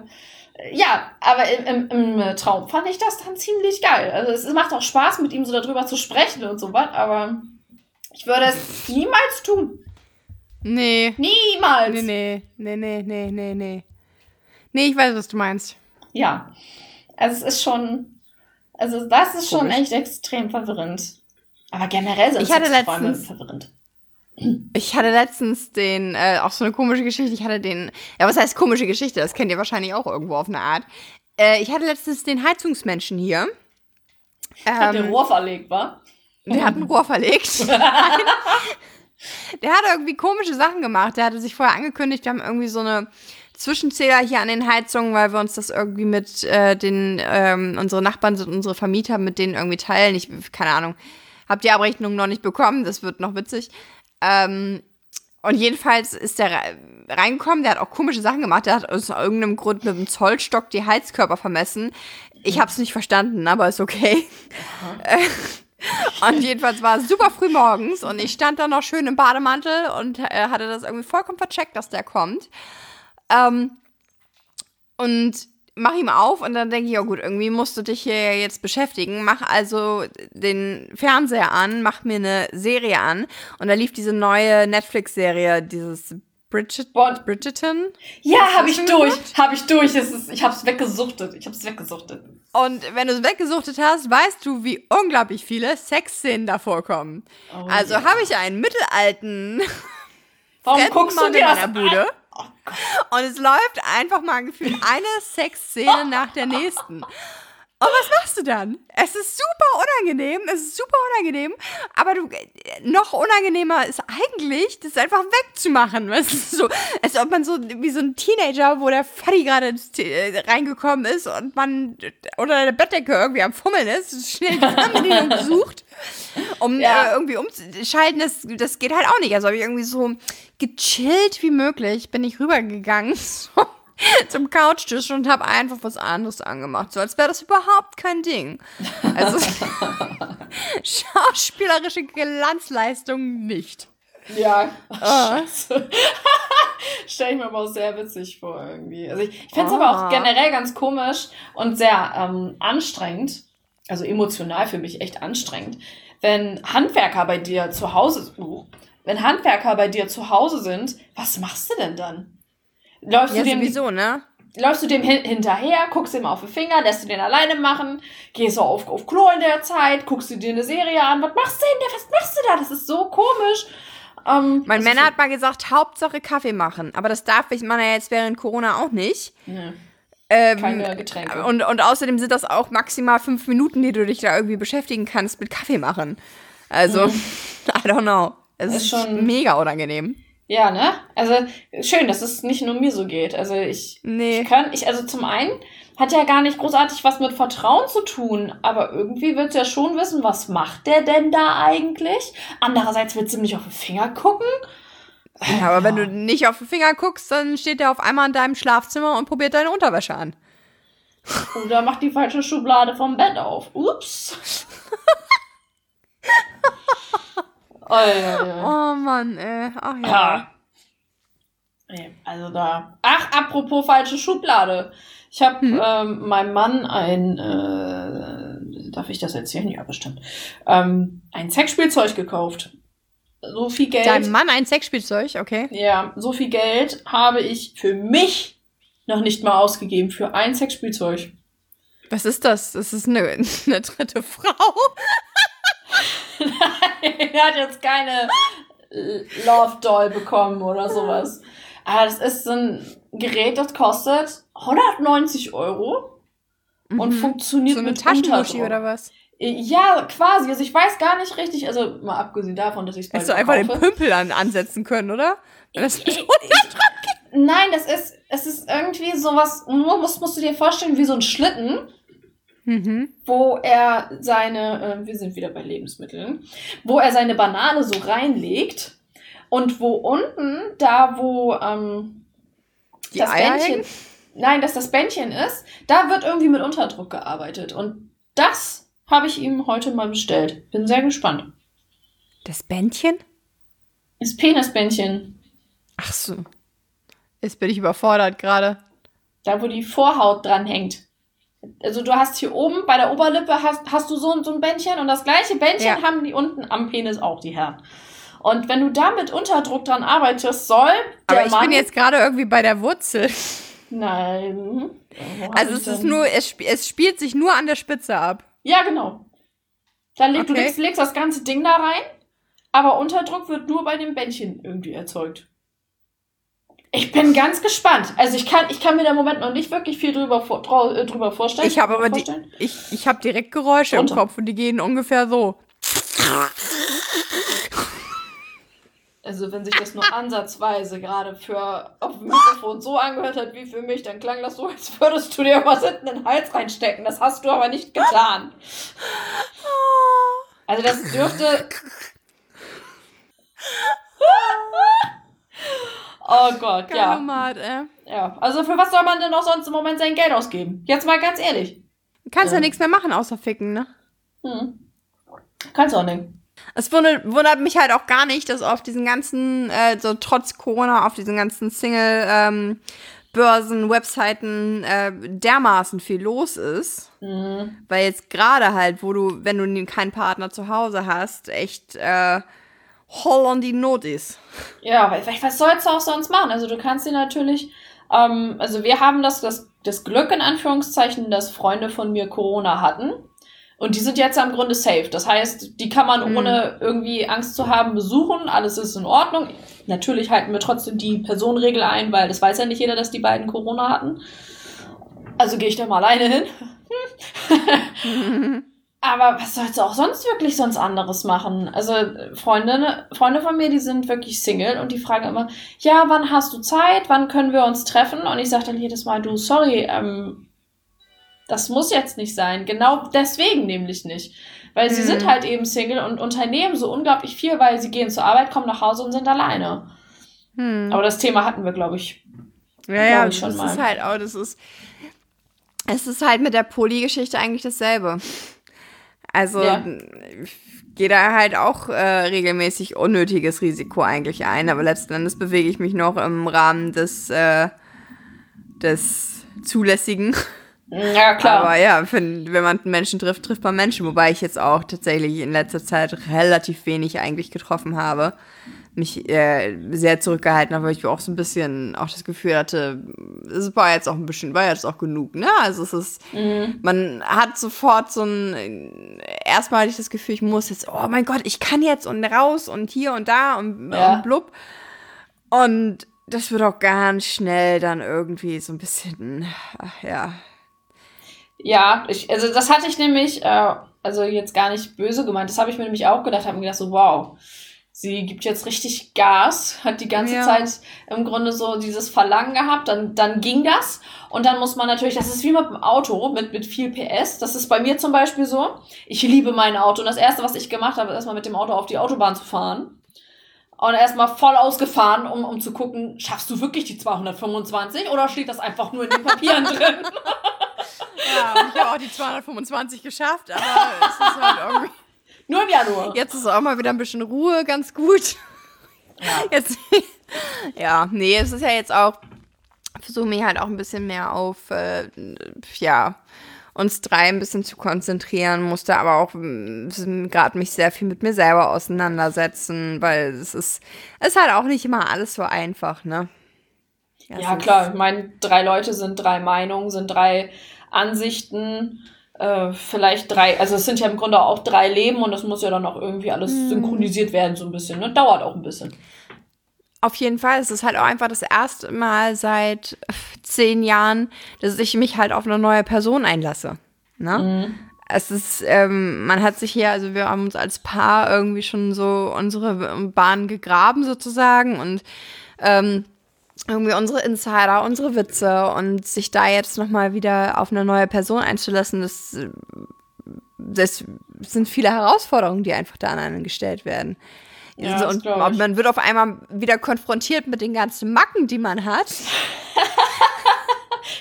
ja, aber im, im, im Traum fand ich das dann ziemlich geil. Also es macht auch Spaß, mit ihm so darüber zu sprechen und so was, aber ich würde es niemals tun. Nee. Niemals. Nee, nee, nee, nee, nee, nee, nee. Nee, ich weiß, was du meinst. Ja. Also es ist schon, also das ist schon Komisch. echt extrem verwirrend. Aber generell sind Ich hatte letztens- verwirrend. Ich hatte letztens den, äh, auch so eine komische Geschichte, ich hatte den, ja, was heißt komische Geschichte? Das kennt ihr wahrscheinlich auch irgendwo auf eine Art. Äh, ich hatte letztens den Heizungsmenschen hier. Hat der Ähm, Rohr verlegt, war? der hat ein Rohr verlegt. der hat irgendwie komische Sachen gemacht. Der hatte sich vorher angekündigt, wir haben irgendwie so eine Zwischenzähler hier an den Heizungen, weil wir uns das irgendwie mit äh, den, ähm, unsere Nachbarn sind unsere Vermieter, mit denen irgendwie teilen. Ich, keine Ahnung, hab die Abrechnung noch nicht bekommen, das wird noch witzig. Ähm, und jedenfalls ist der re- reingekommen, der hat auch komische Sachen gemacht. Der hat aus irgendeinem Grund mit dem Zollstock die Heizkörper vermessen. Ich habe es nicht verstanden, aber ist okay. Und jedenfalls war es super früh morgens und ich stand da noch schön im Bademantel und äh, hatte das irgendwie vollkommen vercheckt, dass der kommt. Ähm, und mach ihm auf und dann denke ich, ja gut, irgendwie musst du dich hier jetzt beschäftigen. Mach also den Fernseher an, mach mir eine Serie an. Und da lief diese neue Netflix-Serie, dieses Bridget, Bon- Bridgerton. Ja, habe ich durch. Habe ich durch. Es ist, ich habe es weggesuchtet. Ich habe es weggesuchtet. Und wenn du es weggesuchtet hast, weißt du, wie unglaublich viele Sexszenen da vorkommen. Oh also ja. habe ich einen mittelalten Warum guckst du dir das meiner an? Und es läuft einfach mal gefühlt eine Sexszene nach der nächsten. Und was machst du dann? Es ist super unangenehm, es ist super unangenehm, aber du, noch unangenehmer ist eigentlich, das einfach wegzumachen. Es ist so, als ob man so, wie so ein Teenager, wo der Faddy gerade äh, reingekommen ist und man unter der Bettdecke irgendwie am Fummeln ist, schnell die Fernbedienung sucht, um Ja. äh, irgendwie umzuschalten, das, das geht halt auch nicht. Also habe ich irgendwie so gechillt wie möglich, bin ich rübergegangen so, zum Couchtisch und habe einfach was anderes angemacht, so als wäre das überhaupt kein Ding. Also schauspielerische Glanzleistung nicht. Ja. Ah. Scheiße. Stell ich mir aber auch sehr witzig vor irgendwie. Also ich, ich finde es aber Ah. auch generell ganz komisch und sehr ähm, anstrengend, also emotional für mich echt anstrengend, wenn Handwerker bei dir zu Hause, uh, wenn Handwerker bei dir zu Hause sind, was machst du denn dann? Läufst Ja, du dem sowieso, ne? läufst du dem hin hinterher, guckst ihm auf den Finger, lässt du den alleine machen, gehst du auf, auf Klo in der Zeit, guckst du dir eine Serie an, was machst du denn da, was machst du da? Das ist so komisch. Ähm, Mein Männer hat mal gesagt, Hauptsache Kaffee machen. Aber das darf ich man ja jetzt während Corona auch nicht. Nee, Ähm, keine Getränke. Und, und außerdem sind das auch maximal fünf Minuten, die du dich da irgendwie beschäftigen kannst mit Kaffee machen. Also, I don't know. Es Mhm. Ist ist schon- mega unangenehm. Ja, ne? Also schön, dass es nicht nur mir so geht. Also ich, Nee. ich kann, ich, also zum einen hat ja gar nicht großartig was mit Vertrauen zu tun, aber irgendwie du ja schon wissen, was macht der denn da eigentlich? Andererseits du ihm nicht auf den Finger gucken. Ja, aber wenn du nicht auf den Finger guckst, dann steht der auf einmal in deinem Schlafzimmer und probiert deine Unterwäsche an. Oder macht die falsche Schublade vom Bett auf. Ups. oh, ja, ja. Oh Mann, ey. Ach ja. Ja. Nee, Also da. Ach, apropos falsche Schublade. Ich habe Mhm. ähm, meinem Mann ein, äh, darf ich das erzählen? Ja, bestimmt. Ähm, ein Sexspielzeug gekauft. So viel Geld. Dein Mann ein Sexspielzeug, okay. Ja, so viel Geld habe ich für mich noch nicht mal ausgegeben für ein Sexspielzeug. Was ist das? Das ist eine, eine dritte Frau. er hat jetzt keine Love Doll bekommen oder sowas. Aber das ist ein Gerät, das kostet 190 Euro und Mhm. funktioniert So eine mit Taschenmuschi oder was? Ja, quasi. Also ich weiß gar nicht richtig, also mal abgesehen davon, dass ich es Hättest du einfach den kaufe. Pümpel an, ansetzen können, oder? Das Ich- ich- Nein, das ist, es ist irgendwie sowas, musst, musst du dir vorstellen, wie so ein Schlitten, mhm. wo er seine, äh, wir sind wieder bei Lebensmitteln, wo er seine Banane so reinlegt und wo unten, da wo ähm, das Eier Bändchen, hängen? nein, dass das Bändchen ist, da wird irgendwie mit Unterdruck gearbeitet und das habe ich ihm heute mal bestellt. Bin sehr gespannt. Das Bändchen? Das Penisbändchen, Ach so. Jetzt bin ich überfordert gerade. da wo die Vorhaut dran hängt. Also du hast hier oben bei der Oberlippe hast, hast du so, ein- so ein Bändchen und das gleiche Bändchen Ja. haben die unten am Penis auch, die Herren. Und wenn du da mit Unterdruck dran arbeitest, soll der Aber ich Mann... bin jetzt gerade irgendwie bei der Wurzel. Nein. Also es ist nur, es, sp es spielt sich nur an der Spitze ab. Ja, genau. Dann leg, du Okay. legst, legst das ganze Ding da rein, aber Unterdruck wird nur bei dem Bändchen irgendwie erzeugt. Ich bin ganz gespannt. Also ich kann, ich kann mir da im Moment noch nicht wirklich viel drüber, vor, äh, drüber vorstellen. Ich habe aber die, ich, ich habe direkt Geräusche Runter. im Kopf und die gehen ungefähr so. Also wenn sich das nur ansatzweise gerade für auf dem Mikrofon so angehört hat wie für mich, dann klang das so, als würdest du dir was hinten in den Hals reinstecken. Das hast du aber nicht getan. Also das dürfte. Oh Gott, ja. Ganomat, äh. Ja. Also für was soll man denn auch sonst im Moment sein Geld ausgeben? Jetzt mal ganz ehrlich. Du kannst ja Ja. nichts mehr machen, außer ficken, ne? Hm. Kannst auch nicht. Es wundert, wundert mich halt auch gar nicht, dass auf diesen ganzen, äh, so trotz Corona, auf diesen ganzen Single-Börsen, Webseiten äh, dermaßen viel los ist. Mhm. Weil jetzt gerade halt, wo du, wenn du keinen Partner zu Hause hast, echt äh, Hall on die Not ist. Ja, was sollst du auch sonst machen? Also du kannst dir natürlich, ähm, also wir haben das, das, das Glück in Anführungszeichen, dass Freunde von mir Corona hatten. Und die sind jetzt am Grunde safe. Das heißt, die kann man Mhm. ohne irgendwie Angst zu haben besuchen. Alles ist in Ordnung. Natürlich halten wir trotzdem die Personenregel ein, weil das weiß ja nicht jeder, dass die beiden Corona hatten. Also gehe ich da mal alleine hin. Aber was sollst du auch sonst wirklich sonst anderes machen? Also Freunde, Freunde von mir, die sind wirklich Single und die fragen immer, ja, wann hast du Zeit? Wann können wir uns treffen? Und ich sage dann jedes Mal, du, sorry, ähm, das muss jetzt nicht sein. Genau deswegen nämlich nicht. Weil sie Mhm. sind halt eben Single und unternehmen so unglaublich viel, weil sie gehen zur Arbeit, kommen nach Hause und sind alleine. Hm. Aber das Thema hatten wir, glaube ich. Ja, ja, Glaub ich schon das mal. ist halt auch, das ist, es ist halt mit der Poly-Geschichte eigentlich dasselbe. Also, Ja. ich gehe da halt auch äh, regelmäßig unnötiges Risiko eigentlich ein, aber letzten Endes bewege ich mich noch im Rahmen des, äh, des Zulässigen. Ja, klar. Aber ja, wenn, wenn man Menschen trifft, trifft man Menschen, wobei ich jetzt auch tatsächlich in letzter Zeit relativ wenig eigentlich getroffen habe. Mich äh, sehr zurückgehalten habe, weil ich auch so ein bisschen auch das Gefühl hatte, es war jetzt auch ein bisschen, war jetzt auch genug, ne? Also es ist, Mhm. man hat sofort so ein, erstmal hatte ich das Gefühl, ich muss jetzt, oh mein Gott, ich kann jetzt und raus und hier und da und, Ja. und blub. Und das wird auch ganz schnell dann irgendwie so ein bisschen, ach, ja, Ja, ich, also das hatte ich nämlich, äh, also jetzt gar nicht böse gemeint, das habe ich mir nämlich auch gedacht, habe mir gedacht so, wow, sie gibt jetzt richtig Gas, hat die ganze Ja. Zeit im Grunde so dieses Verlangen gehabt, dann, dann ging das und dann muss man natürlich, das ist wie mit dem Auto, mit, mit viel PS, das ist bei mir zum Beispiel so, ich liebe mein Auto und das erste, was ich gemacht habe, ist erstmal mit dem Auto auf die Autobahn zu fahren. Und erstmal voll ausgefahren, um, um zu gucken, schaffst du wirklich die 225 oder steht das einfach nur in den Papieren drin? Ja, ich habe auch die 225 geschafft, aber es ist halt irgendwie. Nur im Januar. Jetzt ist auch mal wieder ein bisschen Ruhe, ganz gut. Ja. Jetzt, Ja, nee, es ist ja jetzt auch, versuche mich halt auch ein bisschen mehr auf, äh, ja, uns drei ein bisschen zu konzentrieren, musste aber auch gerade mich sehr viel mit mir selber auseinandersetzen, weil es ist, es ist halt auch nicht immer alles so einfach, ne? Ja, ist- klar. Ich meine, drei Leute sind drei Meinungen, sind drei Ansichten, äh, vielleicht drei, also es sind ja im Grunde auch drei Leben und das muss ja dann auch irgendwie alles Hm. synchronisiert werden, so ein bisschen. Ne? Dauert auch ein bisschen. Auf jeden Fall. Es ist halt auch einfach das erste Mal seit zehn Jahren, dass ich mich halt auf eine neue Person einlasse. Ne? Es ist, ähm, man hat sich hier, also wir haben uns als Paar irgendwie schon so unsere Bahn gegraben sozusagen und ähm, irgendwie unsere Insider, unsere Witze und sich da jetzt nochmal wieder auf eine neue Person einzulassen, das, das sind viele Herausforderungen, die einfach da an einen gestellt werden. Ja, Also, und man wird auf einmal wieder konfrontiert mit den ganzen Macken, die man hat.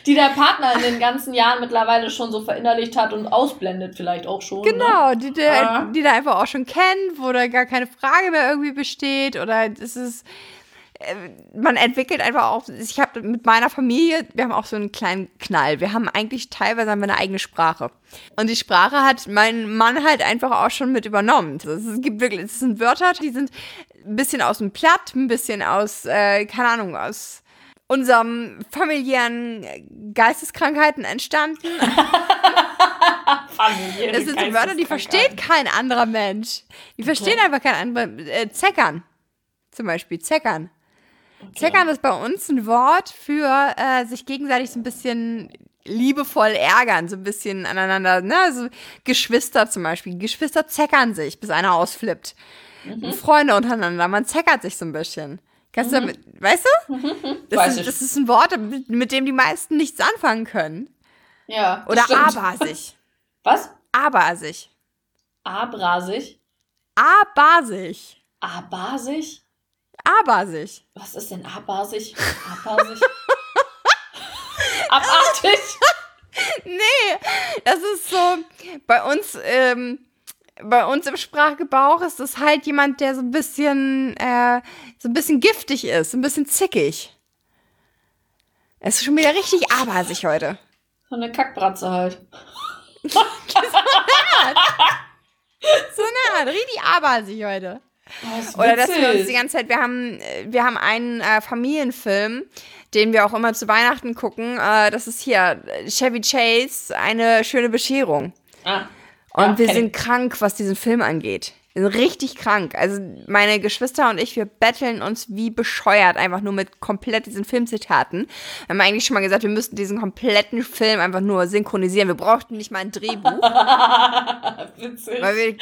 Die der Partner in den ganzen Jahren mittlerweile schon so verinnerlicht hat und ausblendet vielleicht auch schon. Ne? Genau, die, der, Ah. die da einfach auch schon kennt, wo da gar keine Frage mehr irgendwie besteht. Oder es ist. Äh, Man entwickelt einfach auch. Ich habe mit meiner Familie, wir haben auch so einen kleinen Knall. Wir haben eigentlich teilweise haben wir eine eigene Sprache. Und die Sprache hat mein Mann halt einfach auch schon mit übernommen. Es gibt wirklich, es sind Wörter, die sind ein bisschen aus dem Platt, ein bisschen aus, äh, keine Ahnung, aus unserem familiären Geisteskrankheiten entstanden. Das sind so Wörter, die versteht kein anderer Mensch. Die verstehen einfach kein anderer. Äh, Zeckern. Zum Beispiel. Zeckern. Zeckern ist bei uns ein Wort für äh, sich gegenseitig so ein bisschen liebevoll ärgern, so ein bisschen aneinander, ne, also Geschwister zum Beispiel. Geschwister zeckern sich, bis einer ausflippt. Freunde untereinander, man zeckert sich so ein bisschen. Kannst du damit, weißt du? Das, Weiß ist, ich. das ist ein Wort, mit, mit dem die meisten nichts anfangen können. Ja. Oder stimmt. abasig. Was? Abasig. Abrasig? Abasig. Abasig? Abasig. Was ist denn abasig? Abasig? Abartig? Nee, das ist so, bei uns, ähm, bei uns im Sprachgebrauch ist das halt jemand, der so ein bisschen, äh, so ein bisschen giftig ist, so ein bisschen zickig. Es ist schon wieder richtig abasig heute. So eine Kackbratze halt. So eine Art, richtig abasig heute. Oh, Oder dass wir uns die ganze Zeit, wir haben, äh, wir haben einen äh, Familienfilm, den wir auch immer zu Weihnachten gucken. Äh, das ist hier äh, Chevy Chase, eine schöne Bescherung. Ah. Und Ja, wir sind krank, was diesen Film angeht. Wir sind richtig krank. Also meine Geschwister und ich, wir betteln uns wie bescheuert, einfach nur mit komplett diesen Filmzitaten. Wir haben eigentlich schon mal gesagt, wir müssten diesen kompletten Film einfach nur synchronisieren. Wir brauchten nicht mal ein Drehbuch, Witzig. weil wir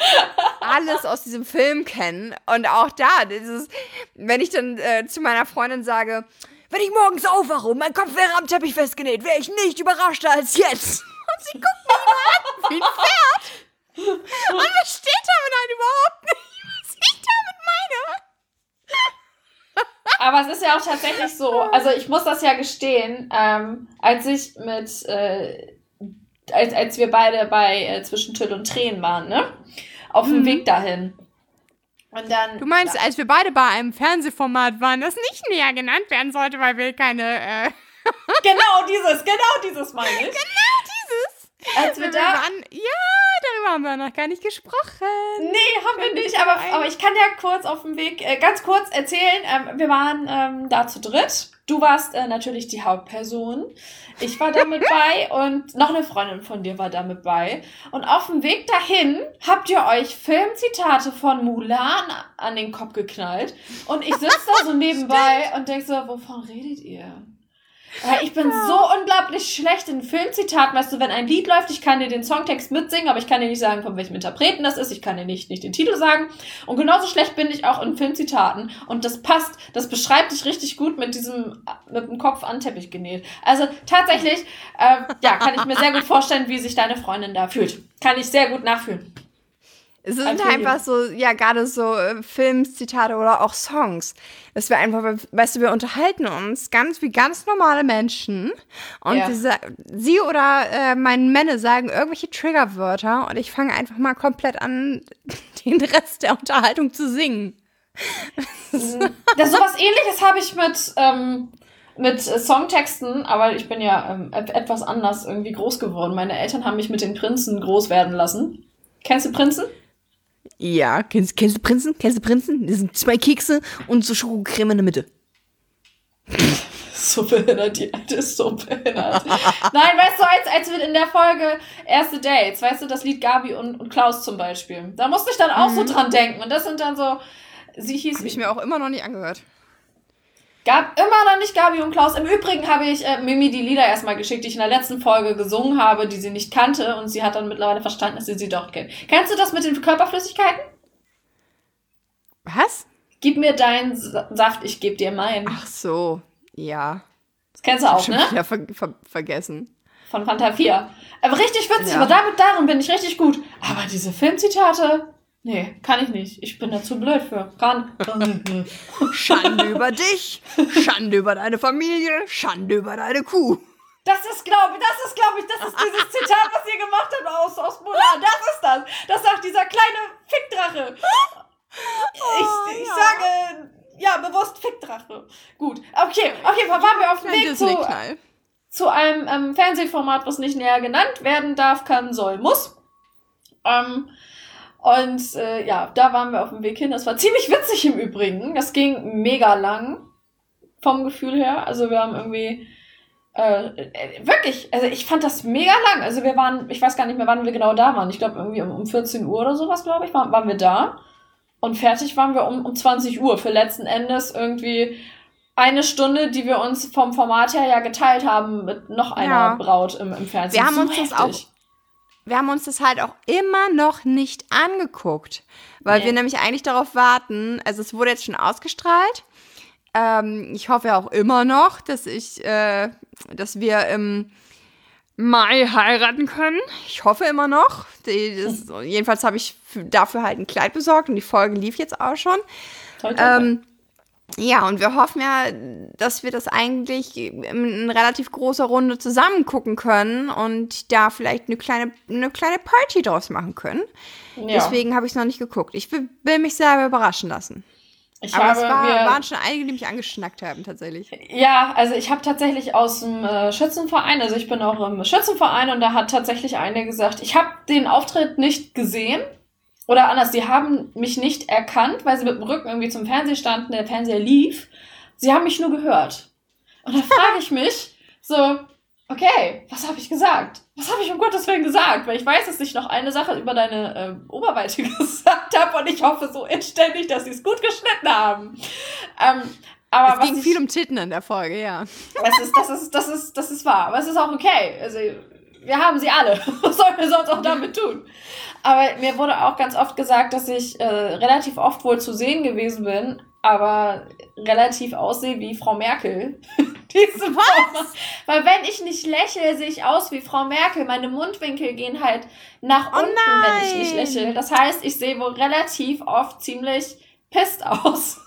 alles aus diesem Film kennen. Und auch da, dieses, wenn ich dann äh, zu meiner Freundin sage, Wenn ich morgens aufwache und mein Kopf wäre am Teppich festgenäht, wäre ich nicht überraschter als jetzt. und sie guckt mich an wie ein Pferd. Und versteht damit halt überhaupt nicht, was ich damit meine. Aber es ist ja auch tatsächlich so, also ich muss das ja gestehen, ähm, als ich mit, äh, als, als wir beide bei äh, Zwischen Tüll und Tränen waren, ne? Auf dem Weg dahin. Und dann. Du meinst, als wir beide bei einem Fernsehformat waren, das nicht näher genannt werden sollte, weil wir keine. Äh, Genau dieses, genau dieses meine ich. genau. Als wir wir da. waren, ja, darüber haben wir noch gar nicht gesprochen. Nee, haben wir nicht, aber, aber ich kann ja kurz auf dem Weg, äh, ganz kurz erzählen. Ähm, wir waren ähm, da zu dritt. Du warst äh, natürlich die Hauptperson. Ich war da mit bei und noch eine Freundin von dir war da mit bei. Und auf dem Weg dahin habt ihr euch Filmzitate von Mulan an den Kopf geknallt. Und ich sitze da so nebenbei und denk so, wovon redet ihr? Ich bin so unglaublich schlecht in Filmzitaten. Weißt du, wenn ein Lied läuft, ich kann dir den Songtext mitsingen, aber ich kann dir nicht sagen, von welchem Interpreten das ist. Ich kann dir nicht, nicht den Titel sagen. Und genauso schlecht bin ich auch in Filmzitaten. Und das passt, das beschreibt dich richtig gut mit diesem, mit dem Kopf an Teppich genäht. Also tatsächlich, ähm, ja, kann ich mir sehr gut vorstellen, wie sich deine Freundin da fühlt. Kann ich sehr gut nachfühlen. Es sind einfach so, ja, gerade so äh, Filmzitate oder auch Songs. Dass wir einfach, weißt du, wir unterhalten uns ganz wie ganz normale Menschen. Und Ja. diese, sie oder äh, mein Männer sagen irgendwelche Triggerwörter und ich fange einfach mal komplett an, den Rest der Unterhaltung zu singen. das sowas ähnliches habe ich mit, ähm, mit Songtexten, aber ich bin ja ähm, et- etwas anders irgendwie groß geworden. Meine Eltern haben mich mit den Prinzen groß werden lassen. Kennst du Prinzen? Ja, kennst, kennst du Prinzen? Kennst du Prinzen? Das sind zwei Kekse und so Schokocreme in der Mitte. So behindert, die alte ist so behindert. Nein, weißt du, als, als wir in der Folge Erste Dates, weißt du, das Lied Gabi und, und Klaus zum Beispiel, da musste ich dann auch so dran denken. Und das sind dann so, sie hieß, Habe ich mir auch immer noch nicht angehört. Gab immer noch nicht Gabi und Klaus. Im Übrigen habe ich äh, Mimi die Lieder erstmal geschickt, die ich in der letzten Folge gesungen habe, die sie nicht kannte. Und sie hat dann mittlerweile verstanden, dass sie sie doch kennt. Kennst du das mit den Körperflüssigkeiten? Was? Gib mir deinen Sa- Saft, ich geb dir meinen. Ach so, ja. Das kennst du auch, Schon ne? wieder ver ver vergessen. Von Fanta 4. Aber richtig witzig, Ja. aber damit, darin bin ich richtig gut. Aber diese Filmzitate, nee, kann ich nicht. Ich bin da zu blöd für. Kann. Schande über dich, Schande über deine Familie, Schande über deine Kuh. Das ist, glaube ich, das ist, glaube ich, das ist dieses Zitat, was ihr gemacht habt aus, aus Mulan. Das ist das. Das sagt dieser kleine Fickdrache. Ich, ich sage, ja, bewusst Fickdrache. Gut. Okay, auf jeden Fall waren wir auf dem Weg zu, zu einem ähm, Fernsehformat, was nicht näher genannt werden darf, kann, soll, muss. Ähm, und äh, ja, da waren wir auf dem Weg hin. Das war ziemlich witzig im Übrigen. Das ging mega lang vom Gefühl her. Also wir haben irgendwie äh, äh, wirklich, also ich fand das mega lang. Also wir waren, ich weiß gar nicht mehr, wann wir genau da waren. Ich glaube irgendwie um, um 14 Uhr oder sowas, glaube ich, waren, waren wir da. Und fertig waren wir um, um 20 Uhr. Für letzten Endes irgendwie eine Stunde, die wir uns vom Format her ja geteilt haben mit noch einer Ja. Braut im, im Fernsehen. Wir haben uns das heftig. Wir haben uns das halt auch immer noch nicht angeguckt, weil Nee. wir nämlich eigentlich darauf warten. Also es wurde jetzt schon ausgestrahlt. Ähm, ich hoffe auch immer noch, dass ich, äh, dass wir im Mai heiraten können. Ich hoffe immer noch. Die, das, jedenfalls habe ich für, dafür halt ein Kleid besorgt und die Folge lief jetzt auch schon. Toll, toll, toll. Ja, und wir hoffen ja, dass wir das eigentlich in relativ großer Runde zusammen gucken können und da vielleicht eine kleine, eine kleine Party draus machen können. ja. Deswegen habe ich es noch nicht geguckt. Ich will, will mich selber überraschen lassen. ich Aber es habe war, mir, waren schon einige, die mich angeschnackt haben, tatsächlich. Ja, also ich habe tatsächlich aus dem äh, Schützenverein, also ich bin auch im Schützenverein und da hat tatsächlich eine gesagt, ich habe den Auftritt nicht gesehen. Oder anders, die haben mich nicht erkannt, weil sie mit dem Rücken irgendwie zum Fernseher standen, der Fernseher lief. Sie haben mich nur gehört. Und da frage ich mich so, okay, was habe ich gesagt? Was habe ich um Gottes Willen gesagt? Weil ich weiß, dass ich noch eine Sache über deine äh, Oberweite gesagt habe und ich hoffe so inständig, dass sie es gut geschnitten haben. Ähm, aber es ging ich, viel um Titten in der Folge, ja. das ist, das ist, das ist, das ist wahr. Aber es ist auch okay. Also, wir haben sie alle. Was sollen wir sonst auch damit tun? Aber mir wurde auch ganz oft gesagt, dass ich äh, relativ oft wohl zu sehen gewesen bin, aber relativ aussehe wie Frau Merkel. Diese Was? Weil wenn ich nicht lächle, sehe ich aus wie Frau Merkel. Meine Mundwinkel gehen halt nach Oh unten, wenn ich nicht nein. lächle. Das heißt, ich sehe wohl relativ oft ziemlich pisst aus.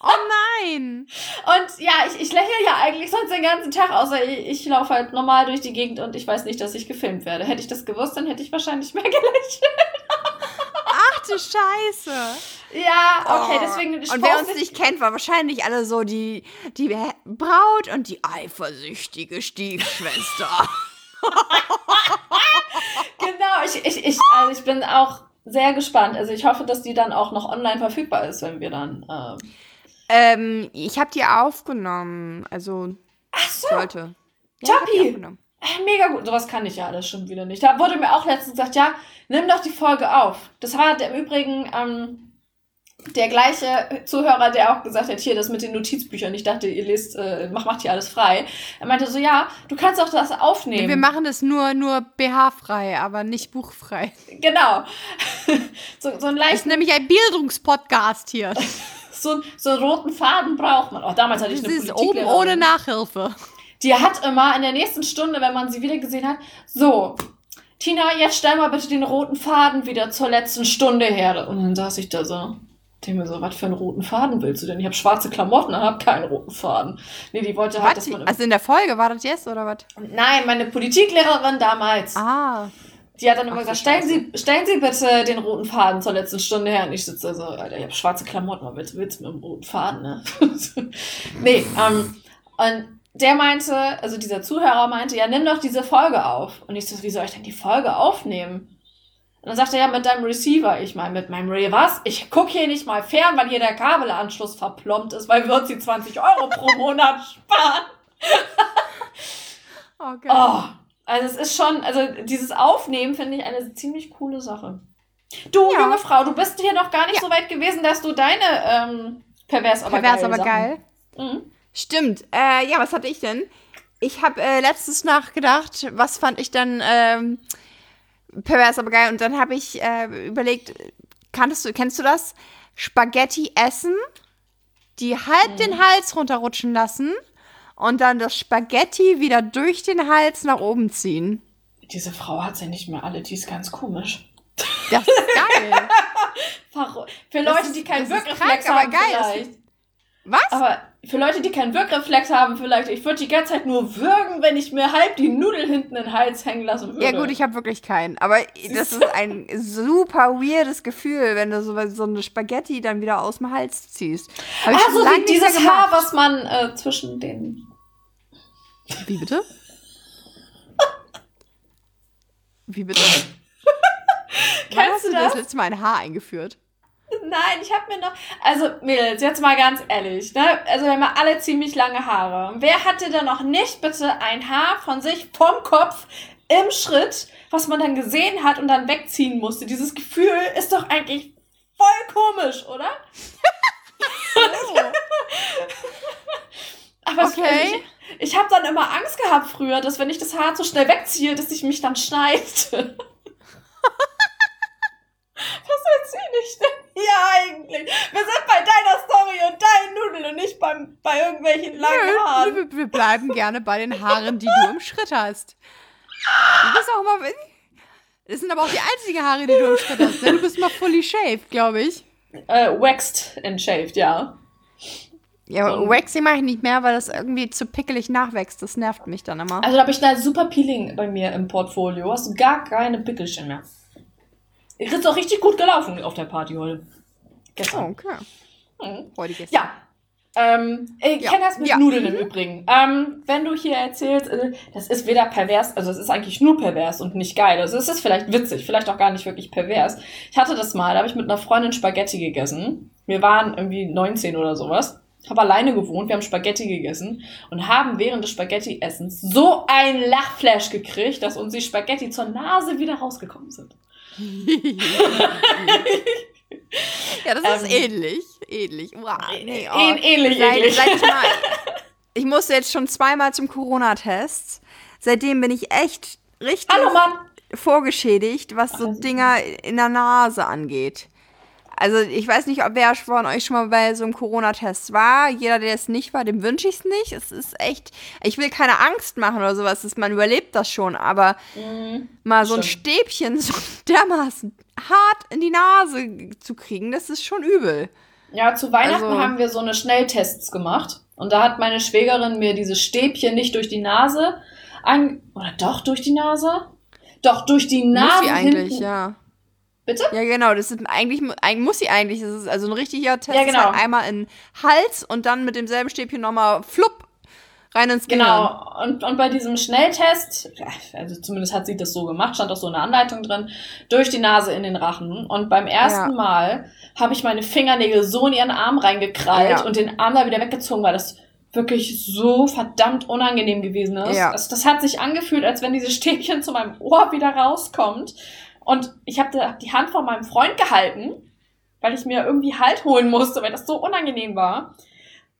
Oh nein! Und ja, ich, ich lächle ja eigentlich sonst den ganzen Tag, außer ich, ich laufe halt normal durch die Gegend und ich weiß nicht, dass ich gefilmt werde. Hätte ich das gewusst, dann hätte ich wahrscheinlich mehr gelächelt. Ach du Scheiße! Ja, okay, Oh. deswegen Und wer uns nicht kennt, war wahrscheinlich alle so die, die Braut und die eifersüchtige Stiefschwester. Genau, ich, ich, ich, also ich bin auch sehr gespannt. Also ich hoffe, dass die dann auch noch online verfügbar ist, wenn wir dann. Ähm ähm, ich habe die aufgenommen. Also Ach so, sollte. Ja, Tappi. äh, mega gut. Sowas kann ich ja alles schon wieder nicht. Da wurde mir auch letztens gesagt, ja, nimm doch die Folge auf. Das war im Übrigen ähm, der gleiche Zuhörer, der auch gesagt hat, hier, das mit den Notizbüchern. Ich dachte, ihr lest, äh, macht, hier alles frei. Er meinte so, ja, du kannst doch das aufnehmen. Wir machen das nur, nur BH-frei, aber nicht buchfrei. genau. so, so einen Das leichten ist nämlich ein Bildungspodcast hier. so, so einen roten Faden braucht man. Auch damals hatte ich Das eine ist oben ohne Nachhilfe. Die hat immer in der nächsten Stunde, wenn man sie wieder gesehen hat, so, Tina, jetzt stell mal bitte den roten Faden wieder zur letzten Stunde her. Und dann saß ich da so. Denke mir so, was für einen roten Faden willst du denn? Ich habe schwarze Klamotten und habe keinen roten Faden. Nee, die wollte halt, dass man. Also in der Folge war das jetzt oder was? Nein, meine Politiklehrerin damals. Ah. Die hat dann immer Ach, gesagt, stellen. Sie, stellen Sie bitte den roten Faden zur letzten Stunde her. Und ich sitze so, Alter, ich habe schwarze Klamotten, was willst, willst du mit dem roten Faden, ne? nee, ähm, und der meinte, also dieser Zuhörer meinte, ja, nimm doch diese Folge auf. Und ich so, wie soll ich denn die Folge aufnehmen? Und dann sagt er, ja, mit deinem Receiver. Ich meine, mit meinem Re was? Ich gucke hier nicht mal fern, weil hier der Kabelanschluss verplombt ist, weil wir uns die 20 Euro pro Monat sparen. Okay. Oh, also es ist schon, also dieses Aufnehmen finde ich eine ziemlich coole Sache. Du, Ja. junge Frau, du bist hier noch gar nicht Ja. so weit gewesen, dass du deine ähm, pervers aber Pervers, geil aber geil. Mhm. Stimmt. Äh, ja, was hatte ich denn? Ich habe äh, letztens nachgedacht, was fand ich dann ähm, pervers, aber geil. Und dann habe ich äh, überlegt, kanntest du, kennst du das? Spaghetti essen, die halb den Hals runterrutschen lassen und dann das Spaghetti wieder durch den Hals nach oben ziehen. Diese Frau hat sie nicht mehr alle, die ist ganz komisch. Das ist geil. Für Leute, ist- die keinen Wirkreflex krank, haben, vielleicht. Was? Aber für Leute, die keinen Wirkreflex haben, vielleicht, ich würde die ganze Zeit nur würgen, wenn ich mir halb die Nudel hinten in den Hals hängen lassen würde. Ja gut, ich habe wirklich keinen. Aber das ist ein super weirdes Gefühl, wenn du so, so eine Spaghetti dann wieder aus dem Hals ziehst. Hab Ah, so lange wie dieses Haar, was man äh, zwischen den Wie bitte? Wie bitte? Wann Kennst hast du das das? letzte Mal ein Haar eingeführt? Nein, ich habe mir noch. Also, Mädels, jetzt mal ganz ehrlich, ne? Also, wir haben ja alle ziemlich lange Haare. Wer hatte denn noch nicht bitte ein Haar von sich vom Kopf im Schritt, was man dann gesehen hat und dann wegziehen musste? Dieses Gefühl ist doch eigentlich voll komisch, oder? Aber es- Okay. ich, ich habe dann immer Angst gehabt früher, dass wenn ich das Haar zu schnell wegziehe, dass ich mich dann schneide. Was erzähle ich denn hier eigentlich? Wir sind bei deiner Story und deinen Nudeln und nicht beim, bei irgendwelchen langen Haaren. Nö, wir, wir bleiben gerne bei den Haaren, die du im Schritt hast. Du bist auch immer. Das sind aber auch die einzigen Haare, die du im Schritt hast. Ne? Du bist mal fully shaved, glaube ich. Äh, waxed and shaved, ja. Ja, Waxing mache ich nicht mehr, weil das irgendwie zu pickelig nachwächst. Das nervt mich dann immer. Also da habe ich da super Peeling bei mir im Portfolio. Hast du gar keine Pickelchen mehr. Ist auch richtig gut gelaufen auf der Party heute. Oh, Gestern. okay. Mhm. Heute gestern. Ja. Ähm, ich Ja. kenne das mit Ja. Nudeln im Übrigen. Ähm, wenn du hier erzählst, äh, das ist weder pervers, also es ist eigentlich nur pervers und nicht geil. Also es ist vielleicht witzig, vielleicht auch gar nicht wirklich pervers. Ich hatte das mal, da habe ich mit einer Freundin Spaghetti gegessen. Wir waren irgendwie 19 oder sowas. Habe alleine gewohnt, wir haben Spaghetti gegessen und haben während des Spaghetti-Essens so ein Lachflash gekriegt, dass uns die Spaghetti zur Nase wieder rausgekommen sind. Ja, das ist Ähm, ähnlich. Ähnlich. Wow, nee, oh. Ähn- ähnlich seit, eklig. seit ich, mal, ich musste jetzt schon zweimal zum Corona-Test. Seitdem bin ich echt richtig Hallo vorgeschädigt, was so Dinger in der Nase angeht. Also ich weiß nicht, ob wer von euch schon mal bei so einem Corona-Test war. Jeder, der es nicht war, dem wünsche ich es nicht. Es ist echt, ich will keine Angst machen oder sowas. Das- Man überlebt das schon, aber mal so ein stimmt. Stäbchen so dermaßen hart in die Nase zu kriegen, das ist schon übel. Ja, zu Weihnachten Also- haben wir so eine Schnelltests gemacht. Und da hat meine Schwägerin mir diese Stäbchen nicht durch die Nase an. Oder doch durch die Nase? Doch, durch die muss Nase. sie eigentlich, hinten. ja. Bitte? Ja, genau, das ist eigentlich, eigentlich muss sie eigentlich. Das ist also ein richtiger Test. Ja, genau. halt einmal in den Hals und dann mit demselben Stäbchen nochmal flupp rein ins Gehirn. Genau. Und, und bei diesem Schnelltest, also zumindest hat sie das so gemacht, stand auch so eine Anleitung drin, durch die Nase in den Rachen. Und beim ersten Ja. Mal habe ich meine Fingernägel so in ihren Arm reingekrallt Ja. und den Arm da wieder weggezogen, weil das wirklich so verdammt unangenehm gewesen ist. Ja. Das, das hat sich angefühlt, als wenn dieses Stäbchen zu meinem Ohr wieder rauskommt. Und ich habe hab die Hand von meinem Freund gehalten, weil ich mir irgendwie Halt holen musste, weil das so unangenehm war.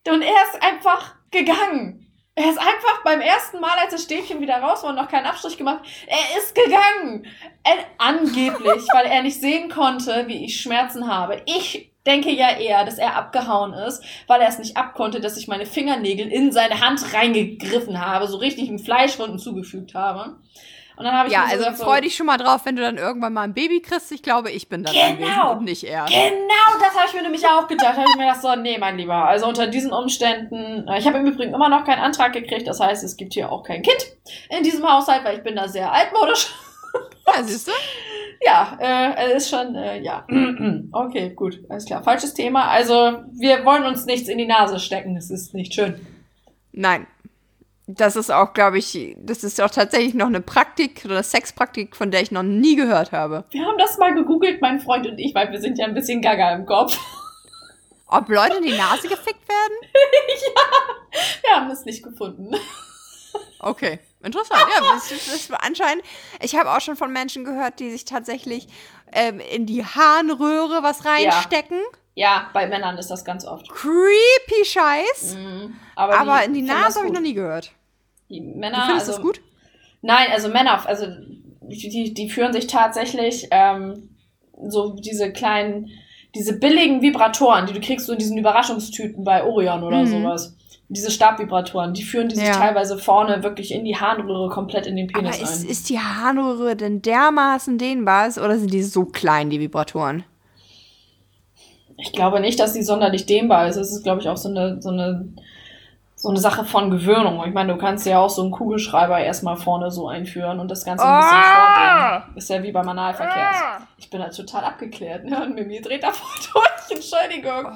Und er ist einfach gegangen. Er ist einfach beim ersten Mal, als das Stäbchen wieder raus war und noch keinen Abstrich gemacht, er ist gegangen. Er, angeblich, weil er nicht sehen konnte, wie ich Schmerzen habe. Ich denke ja eher, dass er abgehauen ist, weil er es nicht abkonnte, dass ich meine Fingernägel in seine Hand reingegriffen habe, so richtig im Fleischwunden zugefügt habe. Und dann habe ich Ja, also so, freu dich schon mal drauf, wenn du dann irgendwann mal ein Baby kriegst. Ich glaube, ich bin dann Genau. und nicht er. Genau, das habe ich mir nämlich auch gedacht. habe ich mir gedacht, so, nee, mein Lieber. Also unter diesen Umständen, äh, ich habe im Übrigen immer noch keinen Antrag gekriegt. Das heißt, es gibt hier auch kein Kind in diesem Haushalt, weil ich bin da sehr altmodisch. Ja, siehst du? Ja, äh, es ist schon, äh, ja. okay, gut, alles klar. Falsches Thema. Also, wir wollen uns nichts in die Nase stecken. Es ist nicht schön. Nein. Das ist auch, glaube ich, das ist auch tatsächlich noch eine Praktik oder Sexpraktik, von der ich noch nie gehört habe. Wir haben das mal gegoogelt, mein Freund und ich, weil wir sind ja ein bisschen gaga im Kopf. Ob Leute in die Nase gefickt werden? ja, wir haben es nicht gefunden. Okay, interessant. Ja, das, das, anscheinend. Ich habe auch schon von Menschen gehört, die sich tatsächlich ähm, in die Harnröhre was reinstecken. Ja, bei Männern ist das ganz oft. Creepy Scheiß. Mhm. Aber, Aber, die in die Nase habe ich noch nie gehört. Die Du Männer, findest also, das gut? Nein, also Männer, also die, die, führen sich tatsächlich ähm, so diese kleinen, diese billigen Vibratoren, die du kriegst so in diesen Überraschungstüten bei Orion oder Mhm. sowas. Diese Stabvibratoren, die führen die sich Ja. teilweise vorne wirklich in die Harnröhre komplett in den Aber Penis ist, ein. ist die Harnröhre denn dermaßen dehnbar oder sind die so klein, die Vibratoren? Ich glaube nicht, dass die sonderlich dehnbar ist. Es ist, glaube ich, auch so eine, so eine, so eine Sache von Gewöhnung. Ich meine, du kannst ja auch so einen Kugelschreiber erstmal vorne so einführen und das Ganze ein bisschen Ah! vordrehen. Ist ja wie beim Analverkehr. Ich bin da total abgeklärt, ne? Und Mimi dreht da voll durch. Entschuldigung.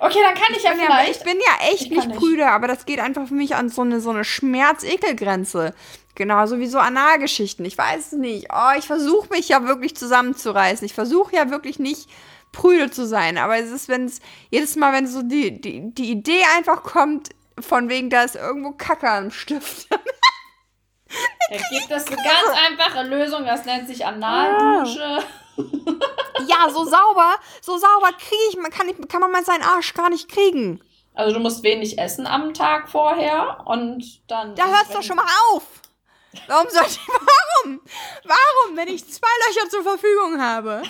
Okay, dann kann ich ja Ich bin ja, vielleicht. ich bin ja echt nicht nicht. prüde, aber das geht einfach für mich an so eine, so eine Schmerz-Ekel-Grenze. Genauso wie so Analgeschichten. Ich weiß es nicht. Oh, ich versuche mich ja wirklich zusammenzureißen. Ich versuche ja wirklich nicht prüde zu sein. Aber es ist, wenn es jedes Mal, wenn so die, die, die Idee einfach kommt, von wegen, da ist irgendwo Kacke am Stift. Da gibt es eine ganz einfache Lösung, das nennt sich Analdusche. ja, so sauber, so sauber kriege ich, man kann, ich, kann man mal seinen Arsch gar nicht kriegen. Also du musst wenig essen am Tag vorher und dann. Da hört's doch schon mal auf. Warum sollte ich, warum? Warum, wenn ich zwei Löcher zur Verfügung habe?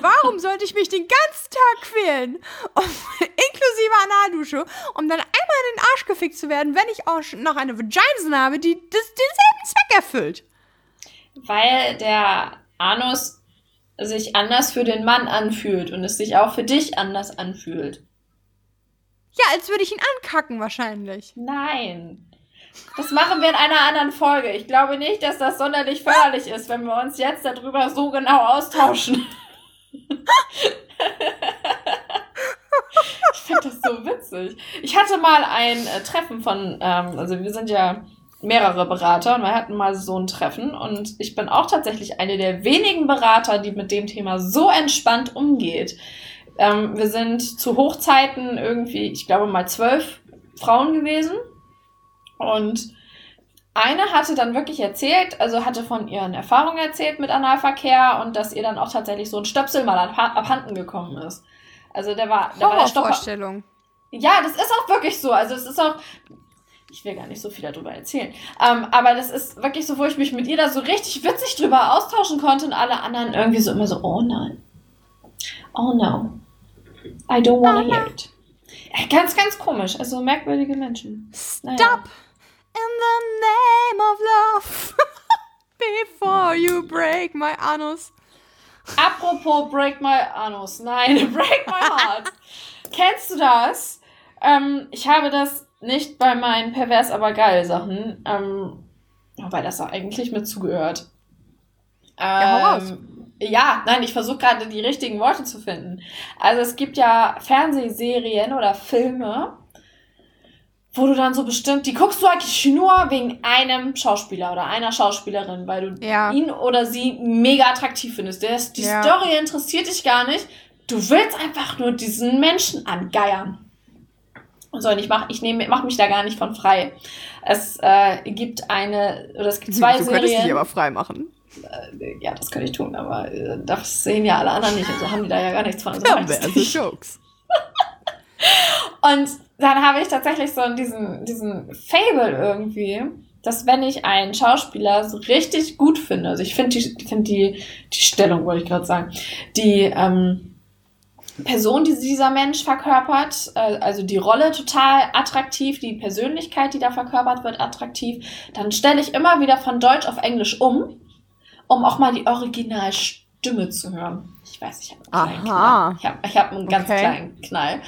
Warum sollte ich mich den ganzen Tag quälen, um, inklusive Analdusche, um dann einmal in den Arsch gefickt zu werden, wenn ich auch noch eine Vagina habe, die das, denselben Zweck erfüllt? Weil der Anus sich anders für den Mann anfühlt und es sich auch für dich anders anfühlt. Ja, als würde ich ihn ankacken wahrscheinlich. Nein. Das machen wir in einer anderen Folge. Ich glaube nicht, dass das sonderlich förderlich ist, wenn wir uns jetzt darüber so genau austauschen. ich finde das so witzig. Ich hatte mal ein äh, Treffen von, ähm, also wir sind ja mehrere Berater und wir hatten mal so ein Treffen und ich bin auch tatsächlich eine der wenigen Berater, die mit dem Thema so entspannt umgeht. Ähm, wir sind zu Hochzeiten irgendwie, ich glaube mal zwölf Frauen gewesen und eine hatte dann wirklich erzählt, also hatte von ihren Erfahrungen erzählt mit Analverkehr und dass ihr dann auch tatsächlich so ein Stöpsel mal abha- abhanden gekommen ist. Also der war, der war der Stopper. Horrorvorstellung. Ja, das ist auch wirklich so. Also es ist auch. Ich will gar nicht so viel darüber erzählen. Ähm, aber das ist wirklich so, wo ich mich mit ihr da so richtig witzig drüber austauschen konnte und alle anderen irgendwie so immer so, oh nein. Oh no. I don't wanna hear it. Ja, Ganz, ganz komisch. Also merkwürdige Menschen. Naja. Stop in the name of love before you break my anus. Apropos Break My Anus. Nein, Break My Heart. Kennst du das? Ähm, ich habe das nicht bei meinen pervers aber geil Sachen, ähm, wobei das da eigentlich mit zugehört. Ja. Ähm, ja, nein, ich versuche gerade die richtigen Worte zu finden. Also es gibt ja Fernsehserien oder Filme, wo du dann so bestimmt, die guckst du eigentlich nur wegen einem Schauspieler oder einer Schauspielerin, weil du Ja. ihn oder sie mega attraktiv findest. Der ist, die Ja. Story interessiert dich gar nicht. Du willst einfach nur diesen Menschen angeiern. So, und ich mach, ich nehme, mach mich da gar nicht von frei. Es äh, gibt eine, oder es gibt zwei du könntest dich Serien. aber frei machen. Äh, ja, das könnte ich tun, aber äh, das sehen ja alle anderen nicht. Also haben die da ja gar nichts von. Also ich also. Jokes. Und dann habe ich tatsächlich so diesen, diesen Fable irgendwie, dass wenn ich einen Schauspieler so richtig gut finde, also ich finde die, find die, die Stellung, wollte ich gerade sagen, die ähm, Person, die dieser Mensch verkörpert, äh, also die Rolle total attraktiv, die Persönlichkeit, die da verkörpert wird, attraktiv, dann stelle ich immer wieder von Deutsch auf Englisch um, um auch mal die Originalstimme zu hören. Ich weiß, ich habe einen kleinen Aha. Knall. Ich habe ich hab einen ganz Okay. kleinen Knall.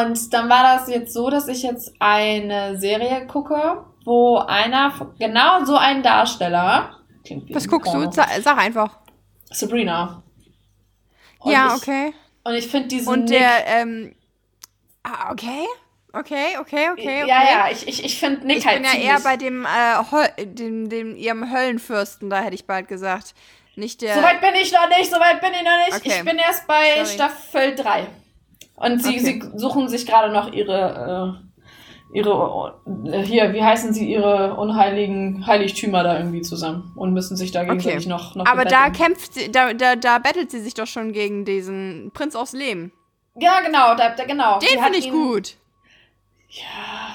Und dann war das jetzt so, dass ich jetzt eine Serie gucke, wo einer, genau so ein Darsteller, klingt wie Was guckst Porno. du? Sa sag einfach. Sabrina. Und ja, ich, okay. Und ich finde diesen Und Nick, der, ähm, ah, okay. Okay, okay, okay, okay. Ja, ja, ich, ich, ich finde Nick Ich halt bin ja eher bei dem, äh, dem, dem, ihrem Höllenfürsten, da hätte ich bald gesagt. Nicht der. Soweit bin ich noch nicht, soweit bin ich noch nicht. Okay. Ich bin erst bei Sorry. Staffel 3. Und sie, Okay. sie suchen sich gerade noch ihre, äh, ihre, äh, hier, wie heißen sie, ihre unheiligen Heiligtümer da irgendwie zusammen und müssen sich da gegenseitig noch, noch Aber da gebetteln. kämpft sie, da, da, da bettelt sie sich doch schon gegen diesen Prinz aus Leben. Ja, genau, da, da, genau. Den finde ich ihn- gut. Ja,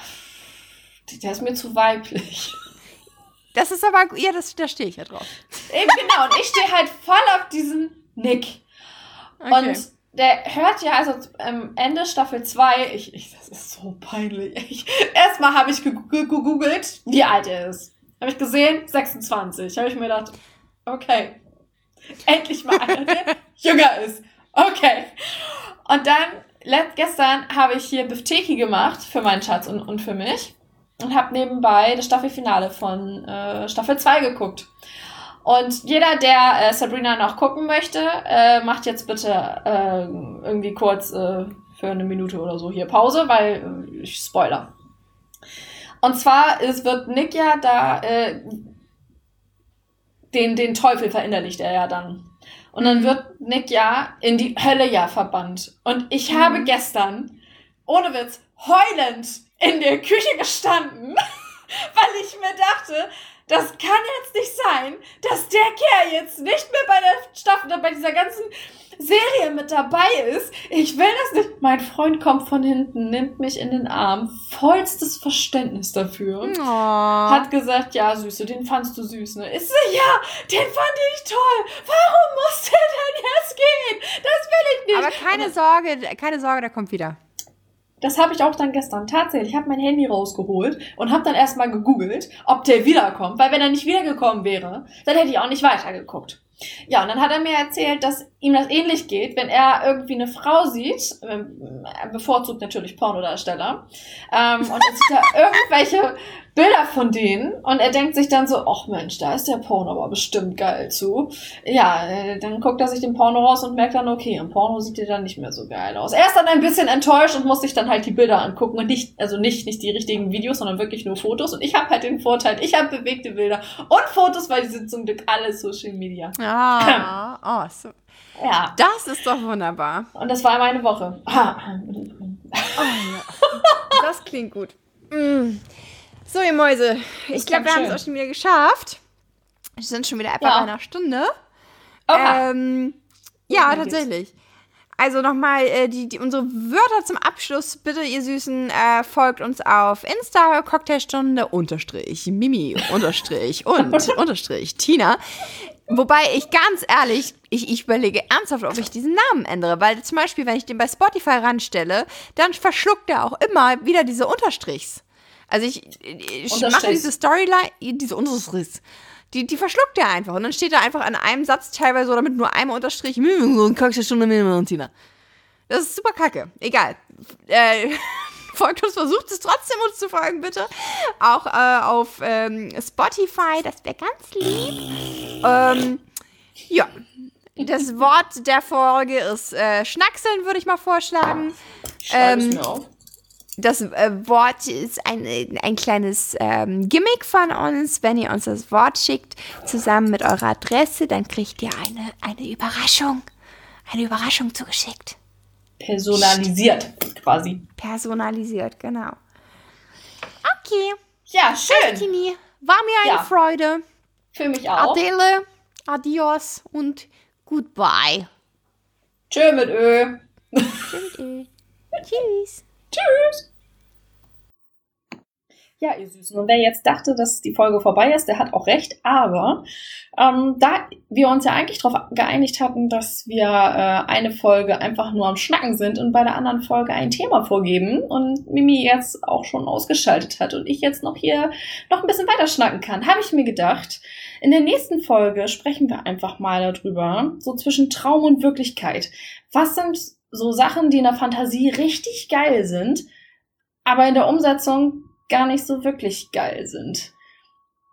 der ist mir zu weiblich. Das ist aber, ja, das, da stehe ich ja drauf. Eben genau, und ich stehe halt voll auf diesen Nick. Okay. Und der hört ja, also ähm, Ende Staffel 2, ich, ich, das ist so peinlich. Ich, erstmal habe ich gegoogelt, wie alt er ist. Habe ich gesehen, 26. Habe ich mir gedacht, okay, endlich mal einer, der jünger ist. Okay. Und dann, gestern habe ich hier Bifteki gemacht für meinen Schatz und, und für mich. Und habe nebenbei das Staffelfinale von äh, Staffel 2 geguckt. Und jeder, der äh, Sabrina noch gucken möchte, äh, macht jetzt bitte äh, irgendwie kurz äh, für eine Minute oder so hier Pause, weil äh, ich spoiler. Und zwar es wird Nick ja da äh, den, den Teufel verinnerlicht er ja dann. Und dann wird Nick ja in die Hölle ja verbannt. Und ich Mhm. habe gestern, ohne Witz, heulend in der Küche gestanden, weil ich mir dachte, das kann jetzt nicht sein, dass der Kerl jetzt nicht mehr bei der Staffel, bei dieser ganzen Serie mit dabei ist. Ich will das nicht. Mein Freund kommt von hinten, nimmt mich in den Arm, vollstes Verständnis dafür. Oh. Hat gesagt, ja, Süße, den fandst du süß, ne? Ich so, ja, den fand ich toll. Warum muss der denn jetzt gehen? Das will ich nicht. aber keine Sorge, keine Sorge, der kommt wieder. Das habe ich auch dann gestern tatsächlich. Ich habe mein Handy rausgeholt und habe dann erstmal gegoogelt, ob der wiederkommt. Weil wenn er nicht wiedergekommen wäre, dann hätte ich auch nicht weitergeguckt. Ja, und dann hat er mir erzählt, dass ihm das ähnlich geht, wenn er irgendwie eine Frau sieht, ähm, er bevorzugt natürlich Pornodarsteller, ähm, und er sieht da irgendwelche Bilder von denen und er denkt sich dann so, ach Mensch, da ist der Porno aber bestimmt geil zu. Ja, äh, dann guckt er sich den Porno raus und merkt dann, okay, im Porno sieht der dann nicht mehr so geil aus. Er ist dann ein bisschen enttäuscht und muss sich dann halt die Bilder angucken und nicht, also nicht, nicht die richtigen Videos, sondern wirklich nur Fotos. Und ich habe halt den Vorteil, ich habe bewegte Bilder und Fotos, weil die sind zum Glück alle Social Media. Ah, oh, so. Ja, Das ist doch wunderbar. und das war meine Woche. Das klingt gut. Mm. So, ihr Mäuse, ich glaube, wir haben es auch schon wieder geschafft. Wir sind schon wieder etwa Ja. bei einer Stunde. Oha. Ähm, ja, geht's. tatsächlich. Also nochmal äh, die, die, unsere Wörter zum Abschluss. Bitte, ihr Süßen, äh, folgt uns auf Insta, Cocktailstunde, unterstrich, Mimi, unterstrich und unterstrich, Tina. Wobei ich ganz ehrlich, ich, ich überlege ernsthaft, ob ich diesen Namen ändere. Weil zum Beispiel, wenn ich den bei Spotify ranstelle, dann verschluckt er auch immer wieder diese Unterstrichs. Also ich, ich mache diese Storyline, diese Unterstrichs. Die, die verschluckt er einfach. Und dann steht da einfach an einem Satz teilweise oder mit nur einem Unterstrich, "Hm, so ein Cocktailstunde mit und Tina. Das ist super kacke. Egal. Äh, folgt uns, versucht es trotzdem uns zu folgen, bitte. Auch äh, auf ähm, Spotify, das wäre ganz lieb. Ähm, ja. Das Wort der Folge ist äh, Schnackseln, würde ich mal vorschlagen. Ähm, mir auf. Das äh, Wort ist ein, ein kleines ähm, Gimmick von uns. Wenn ihr uns das Wort schickt, zusammen mit eurer Adresse, dann kriegt ihr eine, eine Überraschung. Eine Überraschung zugeschickt. Personalisiert, quasi. Personalisiert, genau. Okay. Ja, schön. Tini, war mir eine Ja. Freude. Für mich auch. Adele, adios und goodbye. Tschö mit Ö. Tschüss. Tschüss. Tschüss. Ja, ihr Süßen. Und wer jetzt dachte, dass die Folge vorbei ist, der hat auch recht. Aber ähm, da wir uns ja eigentlich darauf geeinigt hatten, dass wir äh, eine Folge einfach nur am Schnacken sind und bei der anderen Folge ein Thema vorgeben und Mimi jetzt auch schon ausgeschaltet hat und ich jetzt noch hier noch ein bisschen weiter schnacken kann, habe ich mir gedacht, in der nächsten Folge sprechen wir einfach mal darüber, so zwischen Traum und Wirklichkeit. Was sind so Sachen, die in der Fantasie richtig geil sind, aber in der Umsetzung gar nicht so wirklich geil sind.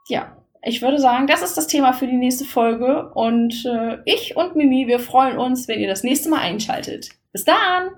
Ja, ich würde sagen, das ist das Thema für die nächste Folge. Und äh, ich und Mimi, wir freuen uns, wenn ihr das nächste Mal einschaltet. Bis dann!